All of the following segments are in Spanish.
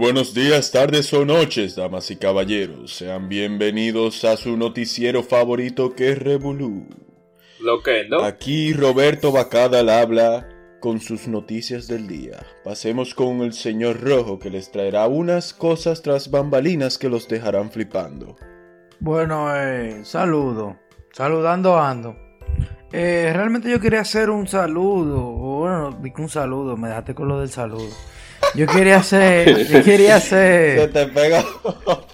buenos días, tardes o noches, damas y caballeros. Sean bienvenidos a su noticiero favorito que es Revolú. Lo que no. Aquí Roberto Bacada habla con sus noticias del día. Pasemos con el señor Rojo que les traerá unas cosas tras bambalinas que los dejarán flipando. Bueno, eh, saludo. Saludando ando. Eh, realmente yo quería hacer un saludo. Bueno, vi que un saludo, me dejaste con lo del saludo. Yo quería hacer, yo quería hacer. Se te pega.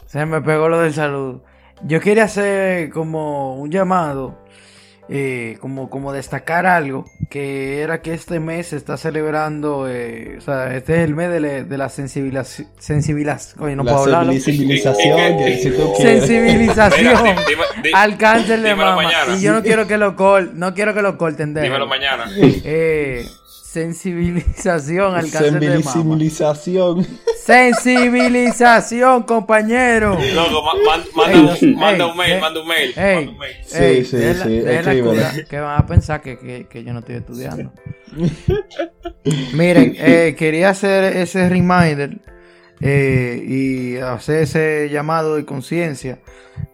Se me pegó lo del saludo. Yo quería hacer como un llamado, eh, como, como destacar algo, que era que este mes se está celebrando, eh, o sea, este es el mes de, la- de la sensibilización, sensibilización, no La puedo hablarlo. sensibilización, que si tú quieres. Sensibilización Mira, di- dime- di- al cáncer de dímelo mama. mañana. Y yo no quiero que lo col, no quiero que lo corten Dímelo mañana. eh, sensibilización al cáncer de mama. Sensibilización. Sensibilización, compañero. Loco, ma- man- manda, Ey, manda ey, un mail, ey, manda un mail. ey. manda un mail. Sí, sí, la- sí, la cura, que van a pensar que, que- que yo no estoy estudiando. Miren, eh, quería hacer ese reminder eh, y hacer ese llamado de conciencia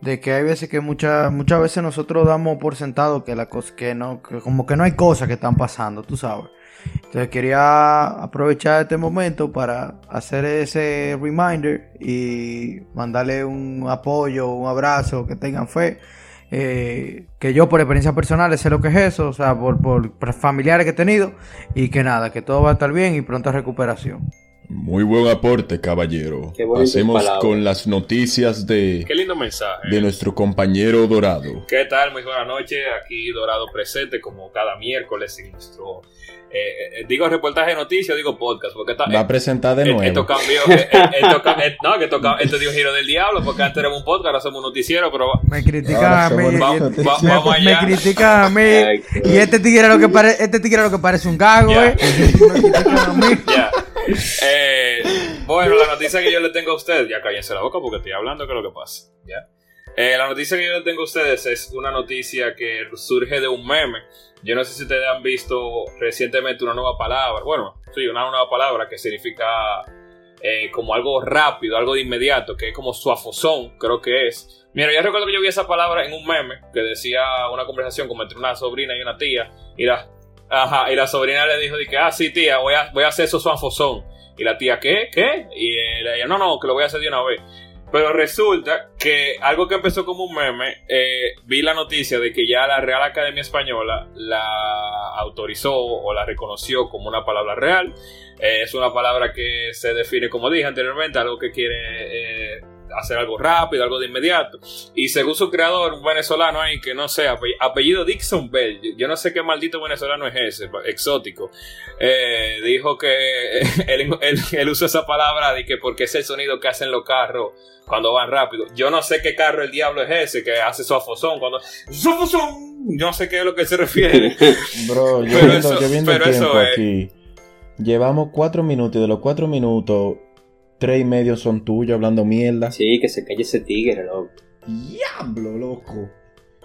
de que hay veces que muchas muchas veces nosotros damos por sentado que la cosa que no que como que no hay cosas que están pasando, tú sabes. Entonces quería aprovechar este momento para hacer ese reminder y mandarle un apoyo, un abrazo, que tengan fe. Eh, que yo por experiencia personal sé lo que es eso, o sea, por, familiares que he tenido y que nada, que todo va a estar bien y pronta recuperación. Muy buen aporte, caballero. Pasemos con las noticias de, Qué lindo mensaje. de nuestro compañero Dorado. ¿Qué tal? Muy buenas noches. Aquí Dorado presente, como cada miércoles en nuestro. eh, eh, digo reportaje de noticias, digo podcast, porque está, Va a presentar de eh, nuevo. esto cambió. eh, eh, esto eh, no, que esto, ca- esto dio un giro del diablo, porque antes éramos un podcast, ahora somos un noticiero, pero Me critican Ahora a mí. somos y- va- me, vamos me allá. critican a mí. Ay, y este tigre lo que parece, este tigre lo que parece un gago, Ya. eh. Me a mí. Ya. Eh, bueno, la noticia que yo le tengo a ustedes, ya cállense la boca porque estoy hablando, que es lo que pasa. ¿ya? Eh, la noticia que yo le tengo a ustedes es una noticia que surge de un meme. Yo no sé si ustedes han visto recientemente una nueva palabra. Bueno, sí, una nueva palabra que significa eh, como algo rápido, algo de inmediato, que es como suafozón, creo que es. Mira, yo recuerdo que yo vi esa palabra en un meme que decía una conversación como entre una sobrina y una tía. Y la, ajá, y la sobrina le dijo, que, ah, sí, tía, voy a, voy a hacer eso suafozón. Y la tía, ¿qué? ¿Qué? Y ella, no, no, que lo voy a hacer de una vez. Pero resulta que algo que empezó como un meme, eh, vi la noticia de que ya la Real Academia Española la autorizó o la reconoció como una palabra real. Eh, es una palabra que se define, como dije anteriormente, algo que quiere eh, hacer algo rápido, algo de inmediato. Y según su creador, un venezolano ahí que no sé, ape- apellido Dixon Bell, yo- no sé qué maldito venezolano es ese, exótico, eh, dijo que él, él- él usa esa palabra de que porque es el sonido que hacen los carros cuando van rápido. Yo no sé qué carro el diablo es ese que hace su afosón cuando... ¡Sofosón! Yo no sé qué es lo que se refiere. Bro, yo Pero viendo, eso- yo viendo el pero eso aquí. Llevamos cuatro minutos y de los cuatro minutos, tres y medio son tuyos hablando mierda. Sí, que se calle ese tigre, loco. Diablo, loco.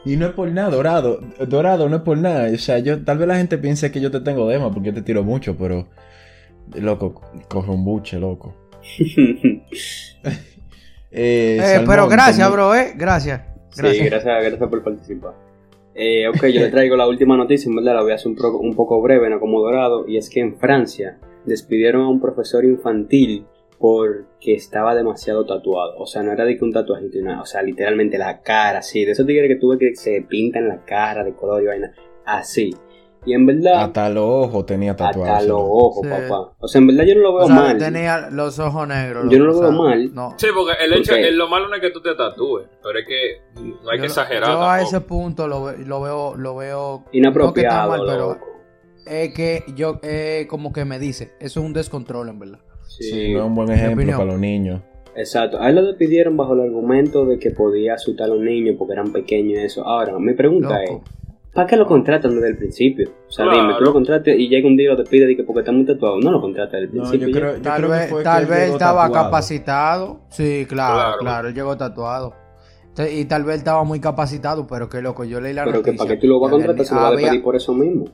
Y no es por nada, Dorado. Dorado, no es por nada. O sea, yo, tal vez la gente piense que yo te tengo dema porque yo te tiro mucho, pero. Loco, coge un buche, loco. Eh, Eh, Salmón, pero gracias, bro, eh. Gracias. Sí, Gracias. gracias, gracias por participar. Eh, ok, yo le traigo la última noticia, en verdad la voy a hacer un, pro- un poco breve, no como dorado, y es que en Francia despidieron a un profesor infantil porque estaba demasiado tatuado. O sea, no era de que un tatuajito y nada, o sea, literalmente la cara, así, de esos tigres que tuve que se pintan la cara de color y vaina, así. Y en verdad, Hasta los ojos tenía tatuado. hasta los ojos, Sí. papá. O sea, en verdad yo no lo veo O sea, mal. tenía los ojos negros. Yo no lo o veo sea, mal. No. Sí, porque el hecho, ¿Por lo malo no es que tú te tatúes, pero es que no hay Yo que exagerar. Yo a tampoco. ese punto lo, lo veo, lo veo Inapropiado, no que está mal, pero es que yo eh, como que me dice, eso es un descontrol en verdad. Sí, no es un buen ejemplo para los niños. Exacto, a él lo despidieron bajo el argumento de que podía asustar a los niños porque eran pequeños y eso. Ahora, mi pregunta Loco. es, ¿para qué lo contratan desde el principio? O sea, Claro. dime, tú lo contratas y llega un día y lo despide y que porque está muy tatuado. No lo contratas desde el No, principio. yo ya. creo, yo Tal que vez, que tal vez estaba tatuado. capacitado. Sí, claro, Claro. claro, él llegó tatuado. Y tal vez estaba muy capacitado, pero qué loco, yo leí la Pero que noticia. para qué tú lo vas a que contratar había- si lo vas a despedir por eso mismo.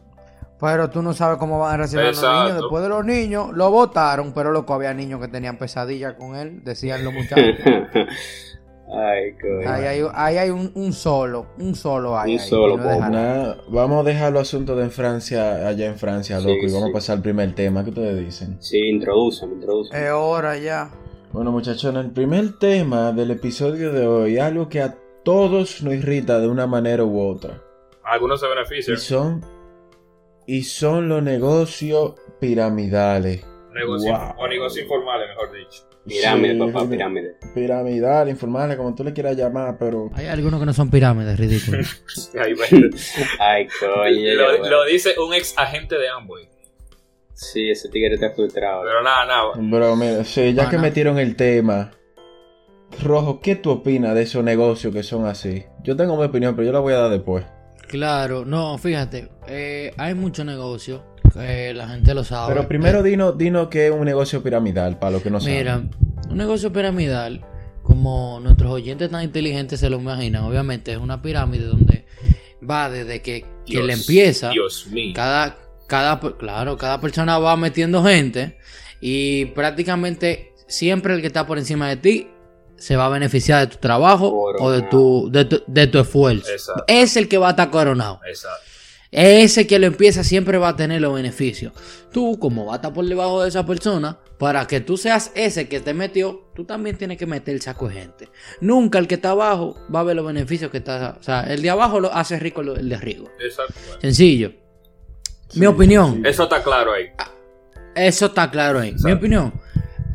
Pero tú no sabes cómo van a recibir a los niños. Después de los niños, lo votaron, pero loco, había niños que tenían pesadillas con él, decían los muchachos. Ay, coño. ahí hay, ahí hay un, un solo, un solo hay. Un ahí, solo, y no Nada, vamos a dejar los asuntos de en Francia, allá en Francia, Sí, loco, y vamos sí. a pasar al primer tema. ¿Qué ustedes dicen? Sí, introducen, introducen. Es hora ya. Bueno, muchachos, el primer tema del episodio de hoy, algo que a todos nos irrita de una manera u otra. Algunos se Y benefician. son, y son los negocios piramidales. Wow. O negocios informales, mejor dicho. Pirámide, Sí, papá, pirámide. Piramidal, informales, como tú le quieras llamar, pero... Hay algunos que no son pirámides, va. Ay, coño. lo, bueno. lo dice un ex agente de Amway. Sí, ese tigre está frustrado. Pero nada, nada. Pero mira, sí, ya Ah, que metieron el tema, Rojo, ¿qué tú opinas de esos negocios que son así? Yo tengo mi opinión, pero yo la voy a dar después. Claro, no, fíjate, eh, hay mucho negocio, que la gente lo sabe. Pero primero dinos dino que es un negocio piramidal, para los que no saben. Mira, un negocio piramidal, como nuestros oyentes tan inteligentes se lo imaginan, obviamente es una pirámide donde va desde que, le empieza, Dios mío. cada, cada, claro, cada persona va metiendo gente y prácticamente siempre el que está por encima de ti se va a beneficiar de tu trabajo o de tu, de tu, de tu esfuerzo. Exacto. Es el que va a estar coronado. Exacto. Ese que lo empieza siempre va a tener los beneficios. Tú, como vas a estar por debajo de esa persona, para que tú seas ese que te metió, tú también tienes que meter el saco de gente. Nunca el que está abajo va a ver los beneficios que está. O sea, el de abajo lo hace rico el de arriba. Exacto. Sencillo. Sí, Mi opinión. sí. Eso está claro ahí. Eso está claro ahí. Mi opinión.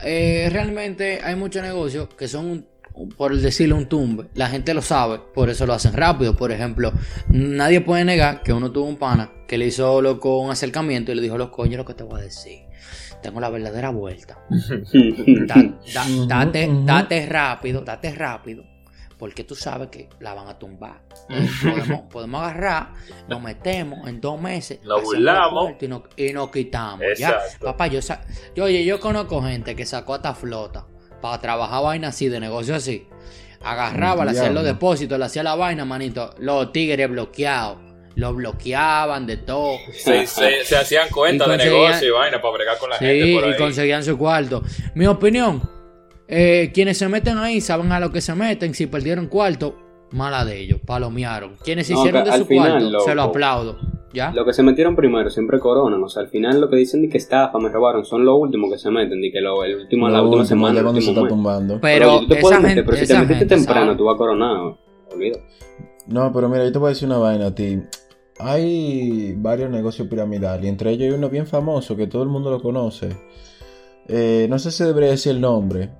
Eh, realmente hay muchos negocios que son, un- por decirlo, un tumbe. La gente lo sabe, por eso lo hacen rápido. Por ejemplo, nadie puede negar que uno tuvo un pana que le hizo loco un acercamiento y le dijo, los coños, lo que te voy a decir. Tengo la verdadera vuelta. Da- da- Ujú, date, date rápido, date rápido. Porque tú sabes que la van a tumbar. Podemos, podemos agarrar, nos metemos en dos meses, Nos burlamos. y nos, y nos quitamos. ¿ya? Exacto. Papá, yo, yo, oye, yo conozco gente que sacó hasta flota para trabajar vaina así, de negocio así. Agarraba, le hacían los depósitos, le hacía la vaina, manito. Los tigres bloqueados. Los bloqueaban de todo. Se, se- se hacían cuenta Y de negocio y vaina para bregar con la Sí, gente por y conseguían su cuarto. Mi opinión, eh, quienes se meten ahí saben a lo que se meten. Si perdieron cuarto, mala de ellos, palomearon. Quienes No, hicieron de su final, cuarto, se lo aplaudo. ¿Ya? Lo que se metieron primero siempre coronan. O sea, al final lo que dicen de que estafa, me robaron, son los últimos que se meten. De que lo, el último, la Lo última último, semana, el cuando se último está mes. tumbando. Pero te esa meter, pero si te metiste gente temprano, sabe. tú vas coronado. Olvídate. No, pero mira, yo te voy a decir una vaina a ti. Hay varios negocios piramidales, y entre ellos hay uno bien famoso que todo el mundo lo conoce. Eh, no sé si debería decir el nombre,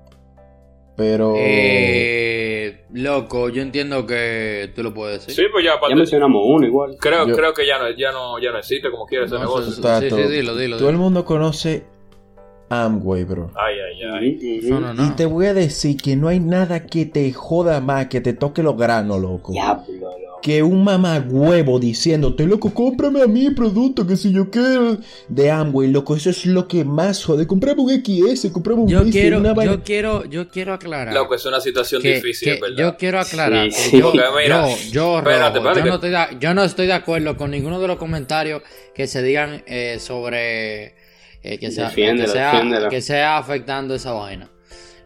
pero... Eh, loco, yo entiendo que tú lo puedes decir. Sí, pues ya, aparte, Ya mencionamos uno igual. creo, Yo- creo que ya no, ya, no, ya no existe como quiera ese No, negocio. sí, sí, dilo, dilo, Todo el dilo. mundo conoce Amway, bro. Ay, ay, ay. Ujú. No, no, Y no. te voy a decir que no hay nada que te joda más, que te toque los granos, loco. Diablo, loco. Que un mamagüevo diciéndote, loco, cómprame a mí el producto, que si yo quiero. De Amway, loco, eso es lo que más jode. Comprame un XS, comprame un Yo quiero, una vaina- yo quiero, yo quiero aclarar. Loco, es una situación que- difícil, que verdad. yo quiero aclarar Sí, que sí. yo, Porque mira, yo, yo, espérate, Rojo, espérate yo que- no estoy de, yo no estoy de acuerdo con ninguno de los comentarios que se digan eh, sobre eh, que, sea, que sea afectando esa vaina.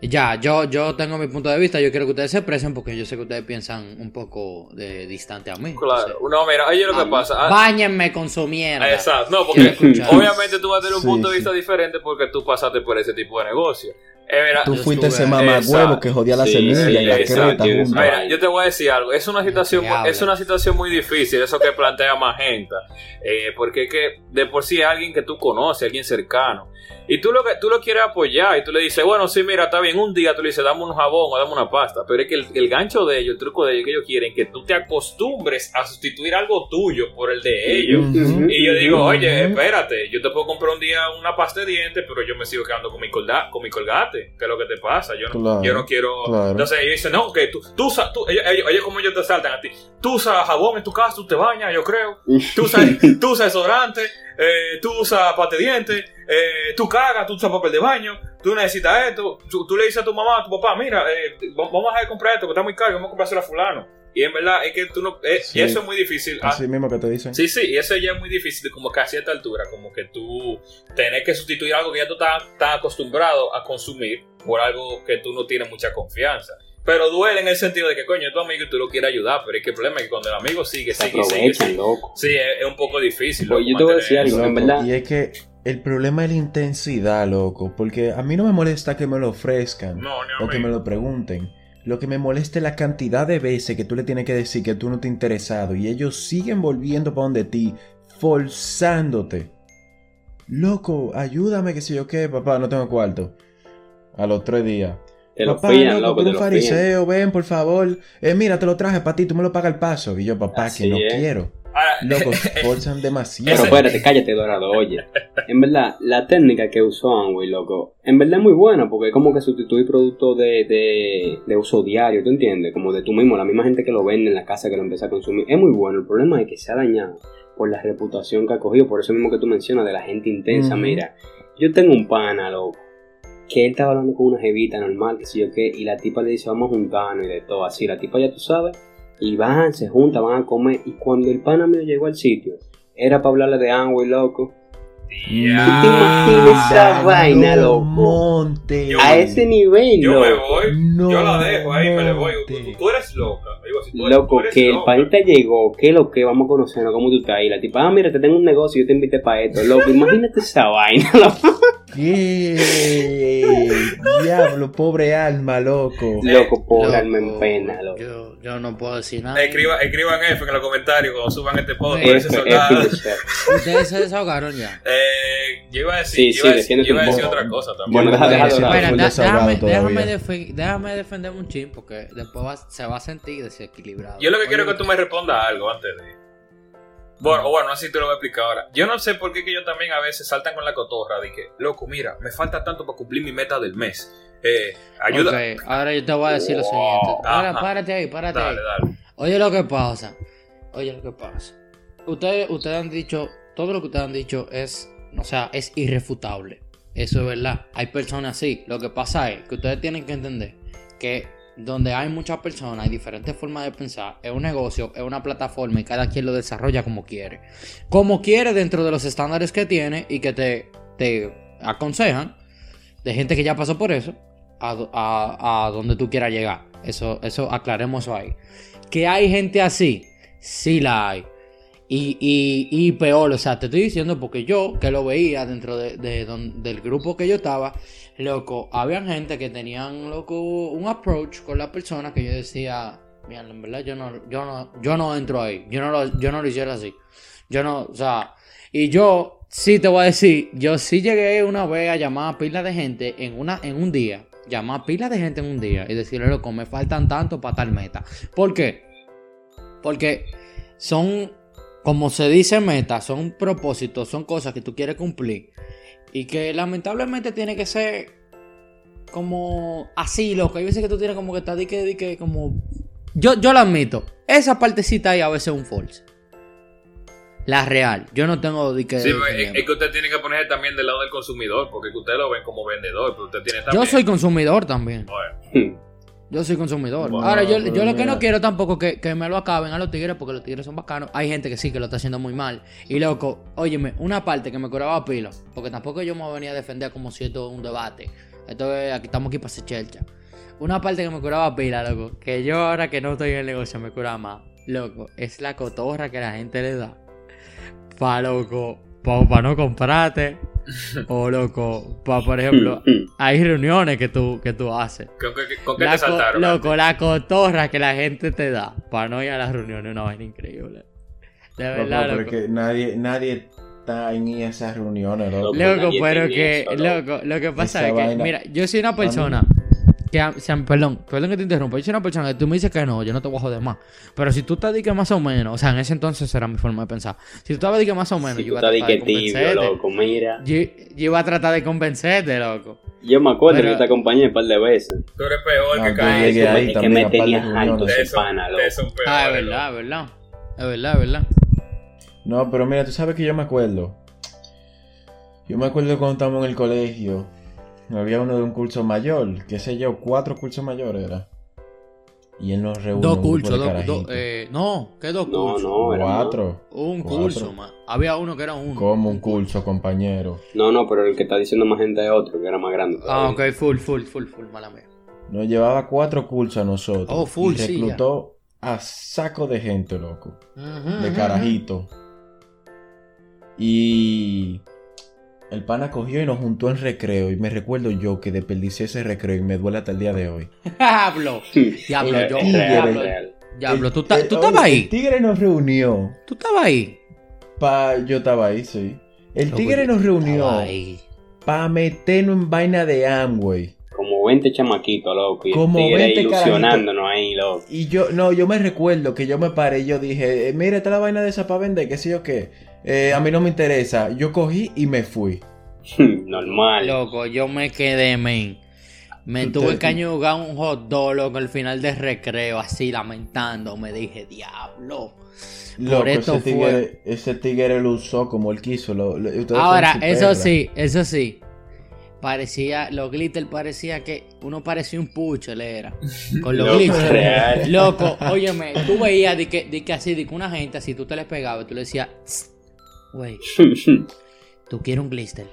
Ya, yo, yo tengo mi punto de vista, yo quiero que ustedes se expresen porque yo sé que ustedes piensan un poco de distante a mí. Claro. No, mira, oye, lo que pasa. ah, Báñenme con su mierda. Exacto. No, porque obviamente tú vas a tener un Sí, punto de sí. vista diferente porque tú pasaste por ese tipo de negocio. Eh, mira, Tú fuiste ese mamagüevo Exacto. que jodía la Sí, semilla sí, y la exacto, creta. Mira, yo te voy a decir algo. Es una situación, es una situación muy difícil, eso que plantea Magenta. Eh, porque es que de por sí es alguien que tú conoces, alguien cercano. Y tú lo que tú lo quieres apoyar y tú le dices, bueno, sí, mira, está bien, un día tú le dices, dame un jabón o dame una pasta. Pero es que el, el gancho de ellos, el truco de ellos que ellos quieren, que tú te acostumbres a sustituir algo tuyo por el de ellos. Y yo digo, oye, espérate, yo te puedo comprar un día una pasta de dientes, pero yo me sigo quedando con mi, colda- con mi colgate. ¿Qué es lo que te pasa? Yo no, Claro, yo no quiero. claro. Entonces ellos dicen, no, que tú, tú usas, tú, ellos, ellos, ellos como ellos te saltan a ti. Tú usas jabón en tu casa, tú te bañas, yo creo. Tú usas, tú usas desodorante, eh, tú usas pate dientes, eh, tú cagas, tú usas papel de baño, tú necesitas esto. Tú, tú le dices a tu mamá, a tu papá, mira, eh, va- vamos a comprar esto, que está muy caro, vamos a comprárselo a fulano. Y en verdad es que tú no. eh, Sí. Eso es muy difícil. Ah, Así mismo que te dicen. Sí, sí, y eso ya es muy difícil, como que a cierta altura, como que tú tenés que sustituir algo que ya tú estás, estás acostumbrado a consumir por algo que tú no tienes mucha confianza. Pero duele en el sentido de que, coño, es tu amigo y tú lo quieres ayudar, pero es que el problema es que cuando el amigo sigue, Se sigue, sigue, sigue. loco. Sí, es, es un poco difícil. Pues loco, yo te voy a decir algo, en verdad. Y es que el problema es la intensidad, loco. Porque a mí no me molesta que me lo ofrezcan No, o que me lo pregunten. Lo que me molesta es la cantidad de veces que tú le tienes que decir que tú no te interesado y ellos siguen volviendo para donde ti, forzándote. Loco, ayúdame, que si yo qué, papá, no tengo cuarto. A los tres días. Te lo papá, fían, loco, loco, te un lo fariseo, ven, por favor. Eh, mira, te lo traje para ti, tú me lo pagas el paso. Y yo, papá, Así que no es. quiero. Ahora, Loco, se forzan demasiado. Pero espérate, cállate, Dorado, oye. En verdad, la técnica que usó Amway, loco, en verdad es muy buena porque es como que sustituir productos de, de, de uso diario, ¿tú entiendes? Como de tú mismo, la misma gente que lo vende en la casa que lo empieza a consumir. Es muy bueno, el problema es que se ha dañado por la reputación que ha cogido, por eso mismo que tú mencionas de la gente intensa. Mira, yo tengo un pana, loco, que él estaba hablando con una jevita normal, que sé yo qué, y la tipa le dice, vamos a juntarnos y de todo así. La tipa ya tú sabes, y van, se juntan, van a comer, y cuando el pana mío llegó al sitio, era para hablarle de Amway, loco. ya. ¿Tú te imaginas esa vaina, loco? Monte. Yo- A ese nivel, Yo me voy, No, yo la dejo ahí, me le voy. Tú, tú eres loca. Digo, si tú eres- Loco, tú eres que el loca. panita llegó, que lo que vamos a conocernos, cómo tú estás ahí. La tipa, ah, mira, te tengo un negocio, yo te invité para esto. Loco, imagínate esa vaina, loco. ¿Qué? Diablo, pobre alma, loco. Loco, pobre alma en pena, loco. Yo, yo no puedo decir nada. Escriba, escriban F en los comentarios cuando suban este podcast. Ustedes se desahogaron ya. Eh, yo iba a decir, Sí, yo iba a sí, decir, defiéndete yo iba a un decir poco. otra cosa también. Bueno, deja, deja, da- déjame, déjame, defenderme un chin porque después va- se va a sentir desequilibrado. Yo lo que quiero es que tú me respondas algo antes de. Bueno, bueno, así te lo voy a explicar ahora. Yo no sé por qué que ellos también a veces saltan con la cotorra de que, loco, mira, me falta tanto para cumplir mi meta del mes. Eh, ayuda. Ok, ahora yo te voy a decir lo siguiente. Ahora, párate ahí, párate Dale, ahí. dale. Oye lo que pasa. Oye lo que pasa. Ustedes, ustedes han dicho, todo lo que ustedes han dicho es, o sea, es irrefutable. Eso es verdad. Hay personas así. Lo que pasa es que ustedes tienen que entender que donde hay muchas personas, hay diferentes formas de pensar. Es un negocio, es una plataforma y cada quien lo desarrolla como quiere. Como quiere dentro de los estándares que tiene y que te, te aconsejan de gente que ya pasó por eso a, a- donde tú quieras llegar. Eso, eso aclaremos ahí. Que hay gente así, sí la hay. Y, y, peor, o sea, te estoy diciendo porque yo, que lo veía dentro de, de don- del grupo que yo estaba, loco, había gente que tenían, loco, un approach con la persona que yo decía, mira, en verdad yo no, yo no, yo no entro ahí, yo no lo, yo no lo hiciera así. Yo no, o sea, y yo sí te voy a decir, yo sí llegué una vez a llamar a pila de gente en, una, en un día, llamar a pila de gente en un día y decirle, loco, me faltan tanto para tal meta. ¿Por qué? Porque son, como se dice meta, son propósitos, son cosas que tú quieres cumplir. Y que lamentablemente tiene que ser como así, loco. Hay veces que tú tienes como que está di que, di que como... Yo, yo lo admito. Esa partecita ahí a veces es un false. La real. Yo no tengo di que... Sí, pero es, que usted tiene que poner también del lado del consumidor, porque que usted lo ven como vendedor, pero usted tiene también. Yo soy consumidor también. Bueno, Hmm. Yo soy consumidor. Ahora, yo, yo lo que no quiero tampoco que, que me lo acaben a los tigres, porque los tigres son bacanos. Hay gente que sí, que lo está haciendo muy mal. Y loco, óyeme, una parte que me curaba pilo, porque tampoco yo me venía a defender como si esto es un debate. Esto es, aquí estamos aquí para hacer chelcha. Una parte que me curaba pila, loco, que yo ahora que no estoy en el negocio me cura más. Loco, es la cotorra que la gente le da. Pa' loco, pa, no comprarte. o loco, pa, por ejemplo, Hmm, hmm. hay reuniones que tú, que tú haces. ¿con, qué- con qué La te co- saltaron? loco, la cotorra que la gente te da para no ir a las reuniones, una vaina increíble. De verdad, loco. es que nadie, nadie está en esas reuniones, loco. Loco, pero que, eso, loco. loco, lo que pasa Esa es que, vaina- mira, yo soy una persona que, perdón, perdón que te interrumpa, yo soy una persona que tú me dices que no, yo no te voy a joder más. Pero si tú te dedicas más o menos, o sea, en ese entonces era mi forma de pensar. Si tú te dedicas más o menos, Si yo tú iba a tratar de de que tibio, convencerte. loco, mira. Yo, yo iba a tratar de convencerte, loco. Yo me acuerdo Pero- que yo te acompañé un par de veces. Tú eres peor No, que caí. ahí es que también me de tenías alto son- pana, loco. peores, Ah, es verdad, es verdad. Es verdad, es verdad. No, pero mira, tú sabes que yo me acuerdo. Yo me acuerdo cuando estábamos en el colegio. Había uno de un curso mayor, qué sé yo, cuatro cursos mayores era. Y él nos reunió Dos cursos, dos, eh, no, ¿qué dos No, cursos? no. Cuatro. Un cuatro. curso, más. Había uno que era uno. Como un curso, compañero. No, no, pero el que está diciendo más gente es otro, que era más grande. Ah, ok, full, full, full, full, mala mía. Nos llevaba cuatro cursos a nosotros. Oh, full, y sí, reclutó a saco de gente, loco. De carajito. Y el pana cogió y nos juntó en recreo. Y me recuerdo yo que desperdicié ese recreo y me duele hasta el día de hoy. Diablo, diablo, yo, diablo, diablo, El- tú, ta- el- tú oye, estabas El ahí, tigre nos reunió. tú estabas ahí. Pa... Yo estaba ahí, sí. El Loco, tigre yo nos reunió para meternos en vaina de Amway. Como 20 chamaquitos, loco. Y el Como tigre 20 ilusionándonos ahí, loco. Y yo, no, yo me recuerdo que yo me paré y yo dije, eh, mira, está la vaina de esa para vender, qué sé yo qué. Eh, a mí no me interesa. Yo cogí y me fui. Normal. Loco, yo me quedé, men. Me tuve que añugar un hot dog, loco, al final del recreo, así lamentando. Me dije, diablo. Loco, esto ese tigre, ese tigre lo usó como él quiso. lo- lo- ustedes Ahora, eso perra. sí, eso sí. Parecía, los glitter parecía que uno parecía un pucho, le era. Con los glitter. real. Loco, óyeme, tú veías de que, de que así, de que una gente así, tú te le pegabas, tú le decías, "Tss, güey, tú quieres un glister.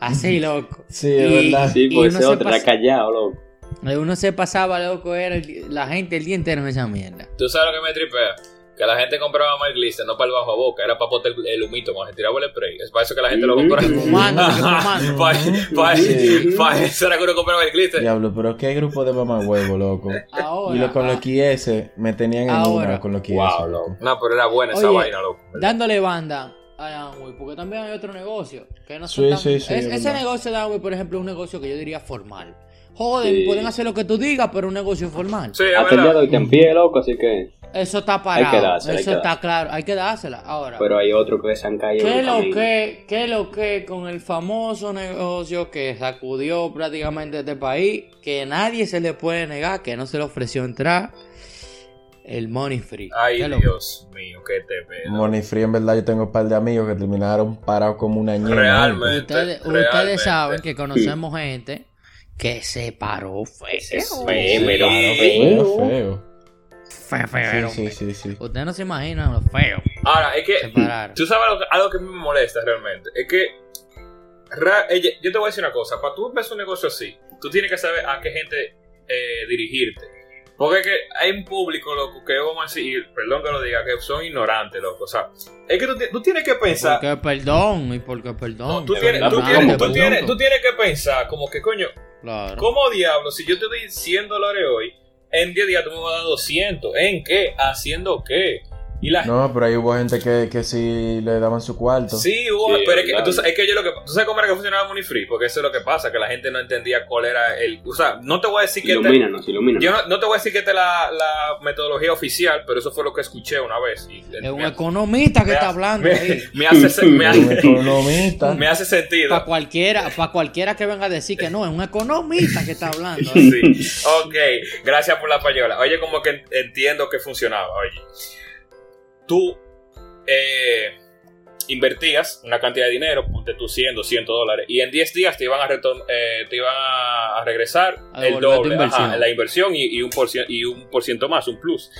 Así, loco. Sí, es Y- verdad. sí, y pues se está callado, loco. Uno se pasaba, loco, era el- la gente el día entero en esa mierda. ¿Tú sabes lo que me tripea? Que la gente compraba más glister, no para el bajo a boca, era para botar el, el humito cuando se tiraba el spray. Es para eso que la gente lo compraba. Fumando, fumando. para, para, Sí. para eso era que uno compraba el glister. Diablo, pero qué grupo de mamá huevo, loco. Ahora, y lo, con ah, los QS me tenían en Ahora. una con los QS. Wow, loco. No, pero era buena esa Oye, vaina, loco. dándole banda a Amway, porque también hay otro negocio que no Sí, son tan- sí, sí, es- es ese negocio de Amway, por ejemplo, es un negocio que yo diría formal. Joden, Sí. pueden hacer lo que tú digas, pero un negocio formal. Sí, Hasta el día de verdad. hoy te en pie, loco, así que. Eso está parado. que dársela, hay eso que está claro, hay que dársela. Ahora, Pero hay otros que se han caído. en ¿qué el lo que, qué lo que con el famoso negocio que sacudió prácticamente este país, que nadie se le puede negar, que no se le ofreció entrar? El money free. Ay, ¿Qué lo- Dios mío, qué te veo. Money Free, en verdad, yo tengo un par de amigos que terminaron parados como una ñema. Realmente. Ustedes, realmente. ustedes saben que conocemos gente que se paró feo. Sí, feo, Feo, feo. feo. Feo, feo, Sí, sí, sí, sí. Ustedes no se imaginan lo feo. Ahora, es Se que pararon. tú sabes algo, que- algo que me molesta realmente. Es que ra- ella- yo te voy a decir una cosa. Para tú empezar un negocio así, tú tienes que saber a qué gente eh, dirigirte. Porque es que hay un público, loco, que vamos a decir, perdón que lo diga, que son ignorantes, loco. O sea, es que tú, tú tienes que pensar. Porque perdón, y porque perdón. No, tú, tienes, tú, tienes, tú tienes que pensar como que, coño, Claro. ¿cómo diablo? Si yo te doy 100 dólares hoy, en 10 días tú me vas a dar 200. ¿En qué? ¿Haciendo qué? Y la No, pero ahí hubo gente que, que sí le daban su cuarto. Sí, hubo- Sí, pero es que, tú, es que yo lo que. ¿Tú sabes cómo era que funcionaba Money Free? Porque eso es lo que pasa, que la gente no entendía cuál era el. O sea, no te voy a decir que. Te, Ilumínanos, ilumínanos. yo no, no te voy a decir que esta es la, la metodología oficial, pero eso fue lo que escuché una vez. Y, Es un economista que está hablando me, ahí. me hace, Un economista. me hace sentido. Para cualquiera, para cualquiera que venga a decir que no, es un economista que está hablando. Sí. Ok, gracias por la payola. Oye, como que en- entiendo que funcionaba. Oye, tú eh, invertías una cantidad de dinero, ponte tú 100, 200 dólares, y en 10 días te iban a, eh, te iban a, regresar A el doble, inversión. ajá, la inversión y, y un por y un por ciento más, un plus.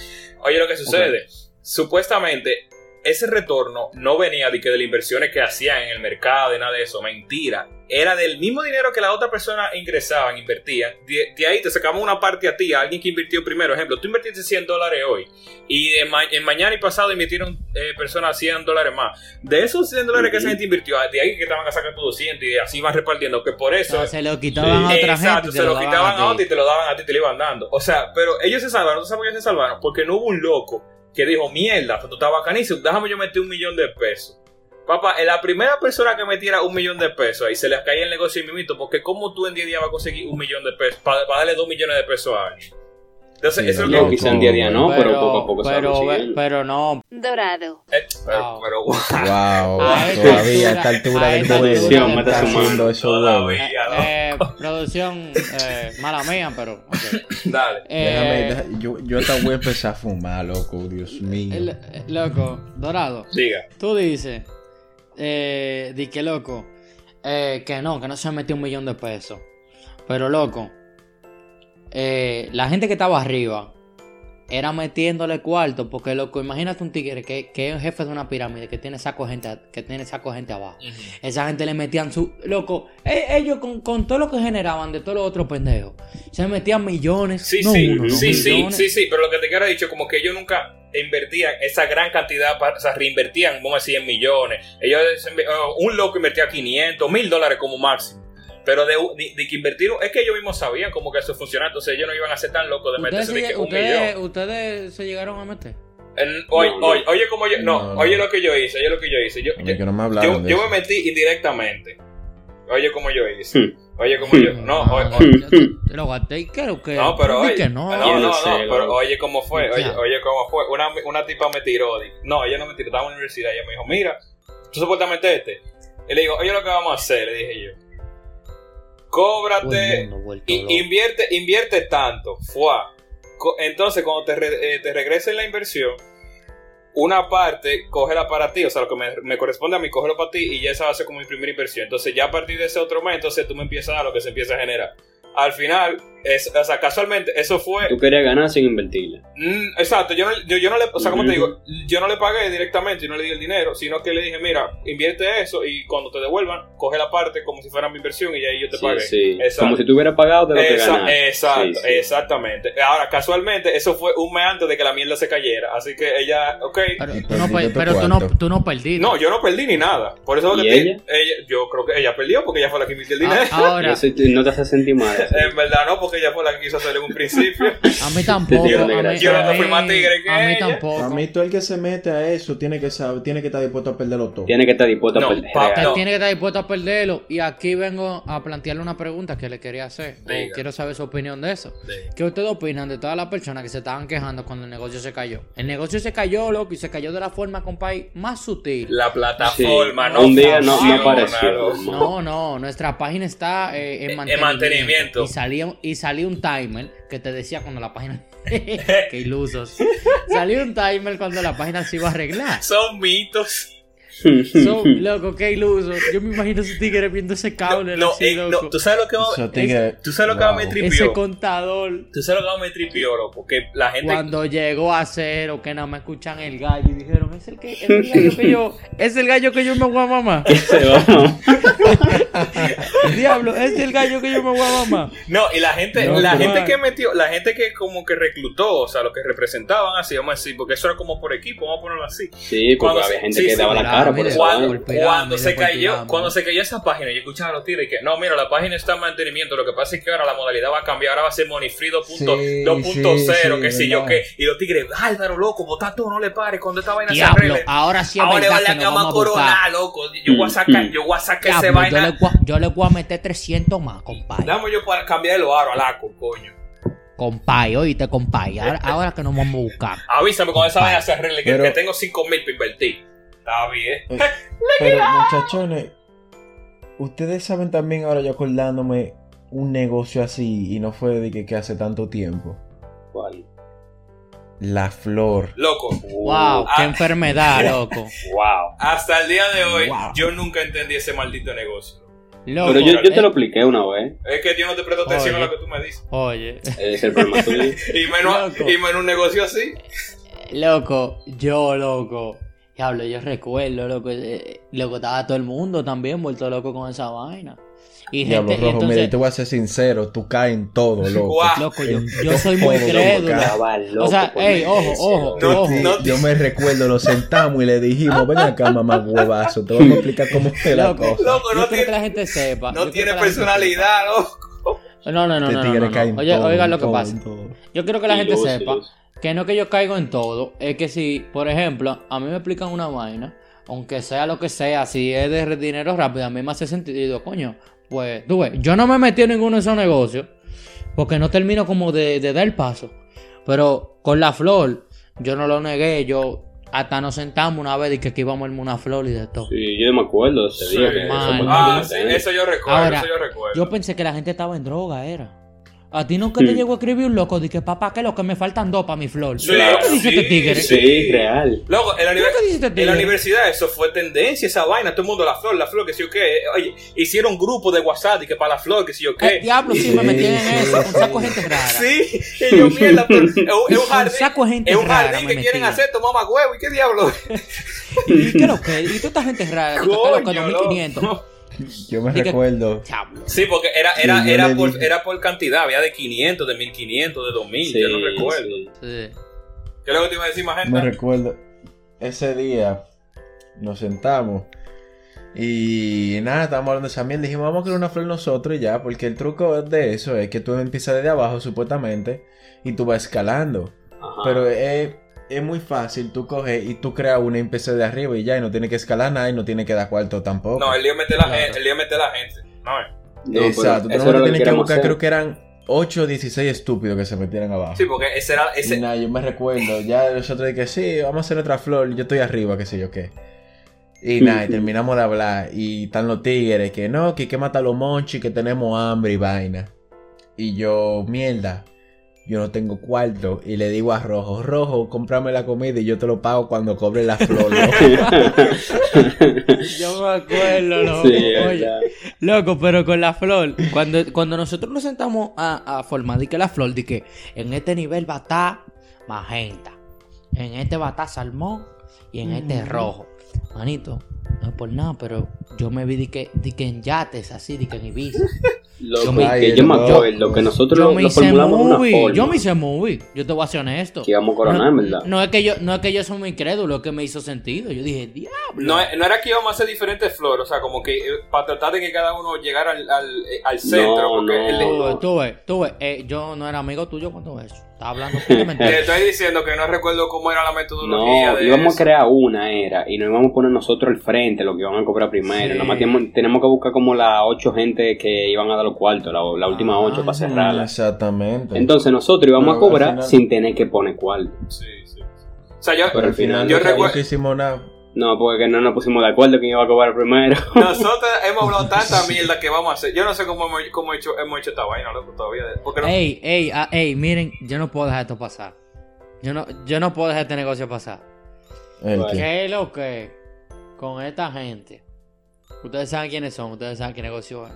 Oye, lo que sucede, supuestamente ese retorno no venía de que de las inversiones que hacían en el mercado, de nada de eso, mentira. Era del mismo dinero que la otra persona ingresaban, invertían. De, de ahí te sacaban una parte a ti, a alguien que invirtió primero. Ejemplo, tú invertiste 100 dólares hoy y de ma- en mañana y pasado invirtieron eh, personas 100 dólares más. De esos 100 dólares que esa gente invirtió, de ahí que estaban a sacar tus 200 y así van repartiendo. Que por eso. Se lo quitaban a otra Exacto, gente. y se te lo quitaban a ti. otro y te lo daban a ti, te lo iban dando. O sea, pero ellos se salvaron, ¿tú sabes por qué se salvaron? Porque no hubo un loco que dijo, mierda, esto está bacanísimo, déjame yo meter un millón de pesos. Papá, en la primera persona que metiera un millón de pesos ahí se les caía el negocio y mimito, porque ¿cómo tú en 10 días vas a conseguir un millón de pesos para darle dos millones de pesos a alguien? Entonces, Sí, eso es lo que. quizá en día a día no, pero, poco a poco se va pero, consiguiendo. pero no. Dorado. eh, pero, Wow. pero, Wow, A esta todavía a altura- esta altura a del altura del está esos huevos. Todavía. Eh, ¿no? eh, producción, eh, mala mía, pero. Dale. Déjame, Eh, yo, yo hasta voy a empezar a fumar, loco, Dios mío. el- eh, loco, Dorado, Diga. tú dices, eh, di que loco, eh, que no, que no se metió un millón de pesos. Pero loco, eh, la gente que estaba arriba, era metiéndole cuarto, porque loco, imagínate un tigre que, que es jefe de una pirámide, que tiene saco gente, que tiene saco gente abajo. Esa gente le metían su. Loco, e- ellos con, con todo lo que generaban de todos los otros pendejos, se metían millones. Sí, no sí, uno, sí, sí, millones. sí, sí, pero lo que te quiero dicho, como que ellos nunca invertían esa gran cantidad, para, o sea, reinvertían, vamos a decir, en millones. Ellos, oh, un loco invertía 500, mil dólares como máximo. Pero de, de- de que invirtieron, es que ellos mismos sabían como que eso funcionaba, entonces ellos no iban a ser tan locos de ¿Ustedes, meterse de que un ustedes, millón. ustedes se llegaron a meter. Oye, No, oye, oye, como yo, no, No, no. oye lo que yo hice, oye lo que yo hice. Yo, yo, mí que no me yo, yo metí indirectamente. Oye, como yo hice. Hmm. Oye, como yo. No, oye, Ah, oye. yo te lo gasté y creo que. No, pero oye. que no. No, no, pero oye cómo fue. Oye, oye cómo fue. Una, una tipa me tiró. No, ella no me tiró, estaba en la universidad. Ella me dijo, mira, tú supuestamente este. Y le digo, oye, lo que vamos a hacer, le dije yo. Cóbrate. mundo invierte, invierte tanto. Fuá. Entonces, cuando te, re- eh, te regrese la inversión, una parte, cógela para ti, o sea, lo que me, me corresponde a mí, cógelo para ti y ya esa va a ser como mi primera inversión. Entonces, ya a partir de ese otro mes, entonces tú me empiezas a dar lo que se empieza a generar. Al final, es, o sea, casualmente, eso fue Tú querías ganar sin invertirla. Mm, exacto, yo no, yo, yo no le, o sea, como te digo, yo no le pagué directamente y no le di el dinero, sino que le dije, mira, invierte eso y cuando te devuelvan, coge la parte como si fuera mi inversión y ahí yo te Sí, pagué. sí. Como si tú hubieras pagado de lo que Esa- ganaste. exacto, Sí, sí. exactamente. Ahora, casualmente, eso fue un mes antes de que la mierda se cayera, así que ella, ok. Pero, no, pero tú, no, tú no perdiste. No, yo no perdí ni nada. Por eso ¿Y que te- ella? yo creo que ella perdió porque ella fue la que invirtió el dinero. A- ahora, no te hace sentir mal. en verdad no, porque ella fue la que quiso hacer en un principio. a mí tampoco. Yo a no- mí, yo no a fui más tigre que a mí ella. tampoco. A mí todo el que se mete a eso tiene que saber, tiene que estar dispuesto a perderlo todo. Tienes que estar dispuesto No, a perder. pa- Usted no. tiene que estar dispuesto a perderlo. Y aquí vengo a plantearle una pregunta que le quería hacer. Diga. quiero saber su opinión de eso. ¿Qué ustedes opinan de todas las personas que se estaban quejando cuando el negocio se cayó? El negocio se cayó, loco, y se cayó de la forma, compadre, más sutil. La plataforma Sí. no Un día no- no apareció. No, no, nuestra página está eh, en En mantenimiento. Mantenimiento. Y salía, y salía un timer que te decía cuando la página. Qué ilusos. Salió un timer cuando la página se iba a arreglar. Son mitos. So, loco, qué iluso. Yo me imagino ese tigre viendo ese cable. No, así, eh, no, tú sabes lo que va- tigre- tú sabes lo que me tripió. Ese contador. Tú sabes lo que va me tripió, loco, porque la gente Cuando llegó a cero, que nada más escuchan el gallo y dijeron, es el, que, es el gallo que yo, es el gallo que yo me voy a mamar. Diablo, es el gallo que yo me voy a mamar. No, y la gente, No, la gente que metió, la gente que como que reclutó, o sea, lo que representaban así, vamos a decir, porque eso era como por equipo, vamos a ponerlo así. Sí, porque Cuando había gente sí, que sí, daba la claro, cara por mire, eso. Cuando, se cayó, cuando se cayó esa página, yo escuchaba a los tigres que, no, mira, la página está en mantenimiento, lo que pasa es que ahora la modalidad va a cambiar, ahora va a ser Monifree 2.0, Sí, 2.0, sí, que sí, si yo qué, y los tigres, Álvaro, loco, bota todo, no le pares, cuando esta vaina se arregle. ahora sí es Ahora verdad vale que a nos cama vamos a corona, loco. Yo voy a sacar, Mm. yo voy a sacar Diablo, yo, vaina. le, voy a- yo le voy a meter 300 más, compadre. Dame yo para cambiar el aro al aco, coño. Compay, oíste, compay. Ahora, ahora que nos vamos a buscar. Avísame cuando esa vaina se arregle, que, Pero- que tengo 5 mil para invertir. Está bien. Pero muchachones, ustedes saben también ahora yo acordándome un negocio así y no fue de que, que hace tanto tiempo. ¿Cuál? La flor. Loco, Wow, qué Ah. enfermedad, loco. Wow. hasta el día de hoy, Wow. yo nunca entendí ese maldito negocio. Loco. Pero yo, yo te eh, lo expliqué una vez. Es que yo no te presto atención Oye. a lo que tú me dices. Oye, Es el problema tuyo. Y menos, y menos un negocio así. loco, yo, loco. Diablo, yo recuerdo, loco. eh, Loco, estaba todo el mundo también vuelto loco con esa vaina. Y Diablo gente, y rojo, mira, entonces, te voy a ser sincero, tú caes en todo, loco. Loco, yo, soy muy crédulo. loco, Estaba loco O sea, ey, ojo, ojo, loco. No, ojo. Sí, no- yo me recuerdo, lo sentamos y le dijimos, ven acá, mamá huevazo, te voy a explicar cómo es la Loco, cosa. Loco, yo no que tiene, la gente sepa. no tiene gente personalidad, loco. No, no, no, Este no, no, tigre no, cae no. en Oye, todo, oigan lo que todo, pasa. Yo quiero que la gente sepa ilusos. Que no que yo caigo en todo, es que si, por ejemplo, a mí me explican una vaina, aunque sea lo que sea, si es de dinero rápido, a mí me hace sentido, coño, pues, tú ves, yo no me metí en ninguno de esos negocios, porque no termino como de, de dar el paso, pero con la flor, yo no lo negué, yo hasta nos sentamos una vez y que aquí íbamos a irme una flor y de todo. Sí, yo me acuerdo ese Sí, día. que eso Ah, sí, eso yo recuerdo, Ahora, eso yo recuerdo. Yo pensé que la gente estaba en droga, era. A ti nunca te Mm. llegó a escribir un loco de que papá, que lo que me faltan dos para mi flor. Sí, ¿Qué es lo que dice sí, este tigre? Sí, real. Luego, en la, ¿Qué es lo que dice este en la universidad eso fue tendencia, esa vaina, todo el mundo la flor, la flor, que sí o qué. Oye, hicieron grupo de WhatsApp y que para la flor, que sí o qué. Eh, diablo, sí, me metí en Sí, eso, sí, con saco de sí. gente rara. Sí, y yo mierda, pero es un, es un jardín. saco de gente es un rara jardín me que quieren hacer, tu mamá huevo, ¿y qué diablo? ¿Y qué es lo que? ¿Y tú esta gente rara? ¿Qué es lo que? Coño, 2500. loco. Yo me recuerdo. Sí, porque era, era, era, por, era por cantidad, había de 500, de 1500, de 2000, Sí, yo no recuerdo. sí. Sí. ¿Qué es lo que te iba a decir, más Me recuerdo. Ese día nos sentamos. Y nada, estábamos hablando de esa mierda. Dijimos, vamos a crear una flor nosotros y ya. Porque el truco de eso es que tú empiezas desde abajo, supuestamente. Y tú vas escalando. Ajá. Pero es, es muy fácil tú coges y tú creas una y empiezas de arriba y ya. Y no tiene que escalar nada y no tiene que dar cuarto tampoco. No, el lío mete la Claro. gente, el lío mete la gente. No, eh. No, Exacto. Tú eso no tienes que buscar, hacer. creo que eran 8 o 16 estúpidos que se metieran abajo. Sí, porque ese era, ese, nada, yo me recuerdo, ya nosotros que sí, vamos a hacer otra flor, yo estoy arriba, qué sé yo qué. Y nada, y terminamos de hablar, y están los tigres, que no, que hay que matar a los monchis, que tenemos hambre y vaina. Y yo, mierda, yo no tengo cuarto, y le digo a Rojo, Rojo, cómprame la comida y yo te lo pago cuando cobre la flor. loco". Yo me acuerdo, loco. Sí, Oye, loco, pero con la flor, cuando, cuando nosotros nos sentamos a, a formar, di que la flor, di que en este nivel va a estar magenta, en este va a estar salmón y en este es rojo. Manito, no es por nada, pero yo me vi di que, di que en yates así, di que en Ibiza. Loco, Yo me- que yo me Ay, acuerdo loco. que nosotros Yo lo, me lo hice formulamos de una movie, forma. yo me hice movie, yo te voy a ser honesto. Que íbamos a coronar, no, ¿verdad? No es que yo, no es que yo soy muy incrédulo, es que me hizo sentido. Yo dije, diablo. no, no era que íbamos a hacer diferentes flores, o sea, como que eh, para tratar de que cada uno llegara al, al, eh, al centro. No, porque no. el- Tú, tú ves, tú ves, eh, yo no era amigo tuyo cuando eso. Estaba hablando te estoy diciendo que no recuerdo cómo era la metodología No, de íbamos eso. a crear una era y nos íbamos a poner nosotros al frente lo que iban a cobrar primero. Sí. Nada más tenemos, tenemos que buscar como las ocho gente que iban a dar los cuartos, la, la última Ah, ocho para cerrarla. Exactamente. Entonces nosotros íbamos Pero a cobrar al final- sin tener que poner cuarto. Sí, sí. O sea, yo, Pero al final yo no recuerdo- que hicimos nada. No, porque no nos pusimos de acuerdo quién iba a cobrar primero. nosotros hemos hablado tanta mierda que vamos a hacer. Yo no sé cómo hemos, cómo hecho, hemos hecho esta vaina, loco, todavía. Porque no- Ey, ey, ah, ey, miren, yo no puedo dejar esto pasar. Yo no, yo no puedo dejar este negocio pasar. El ¿Qué es lo que con esta gente? Ustedes saben quiénes son, ustedes saben qué negocio es.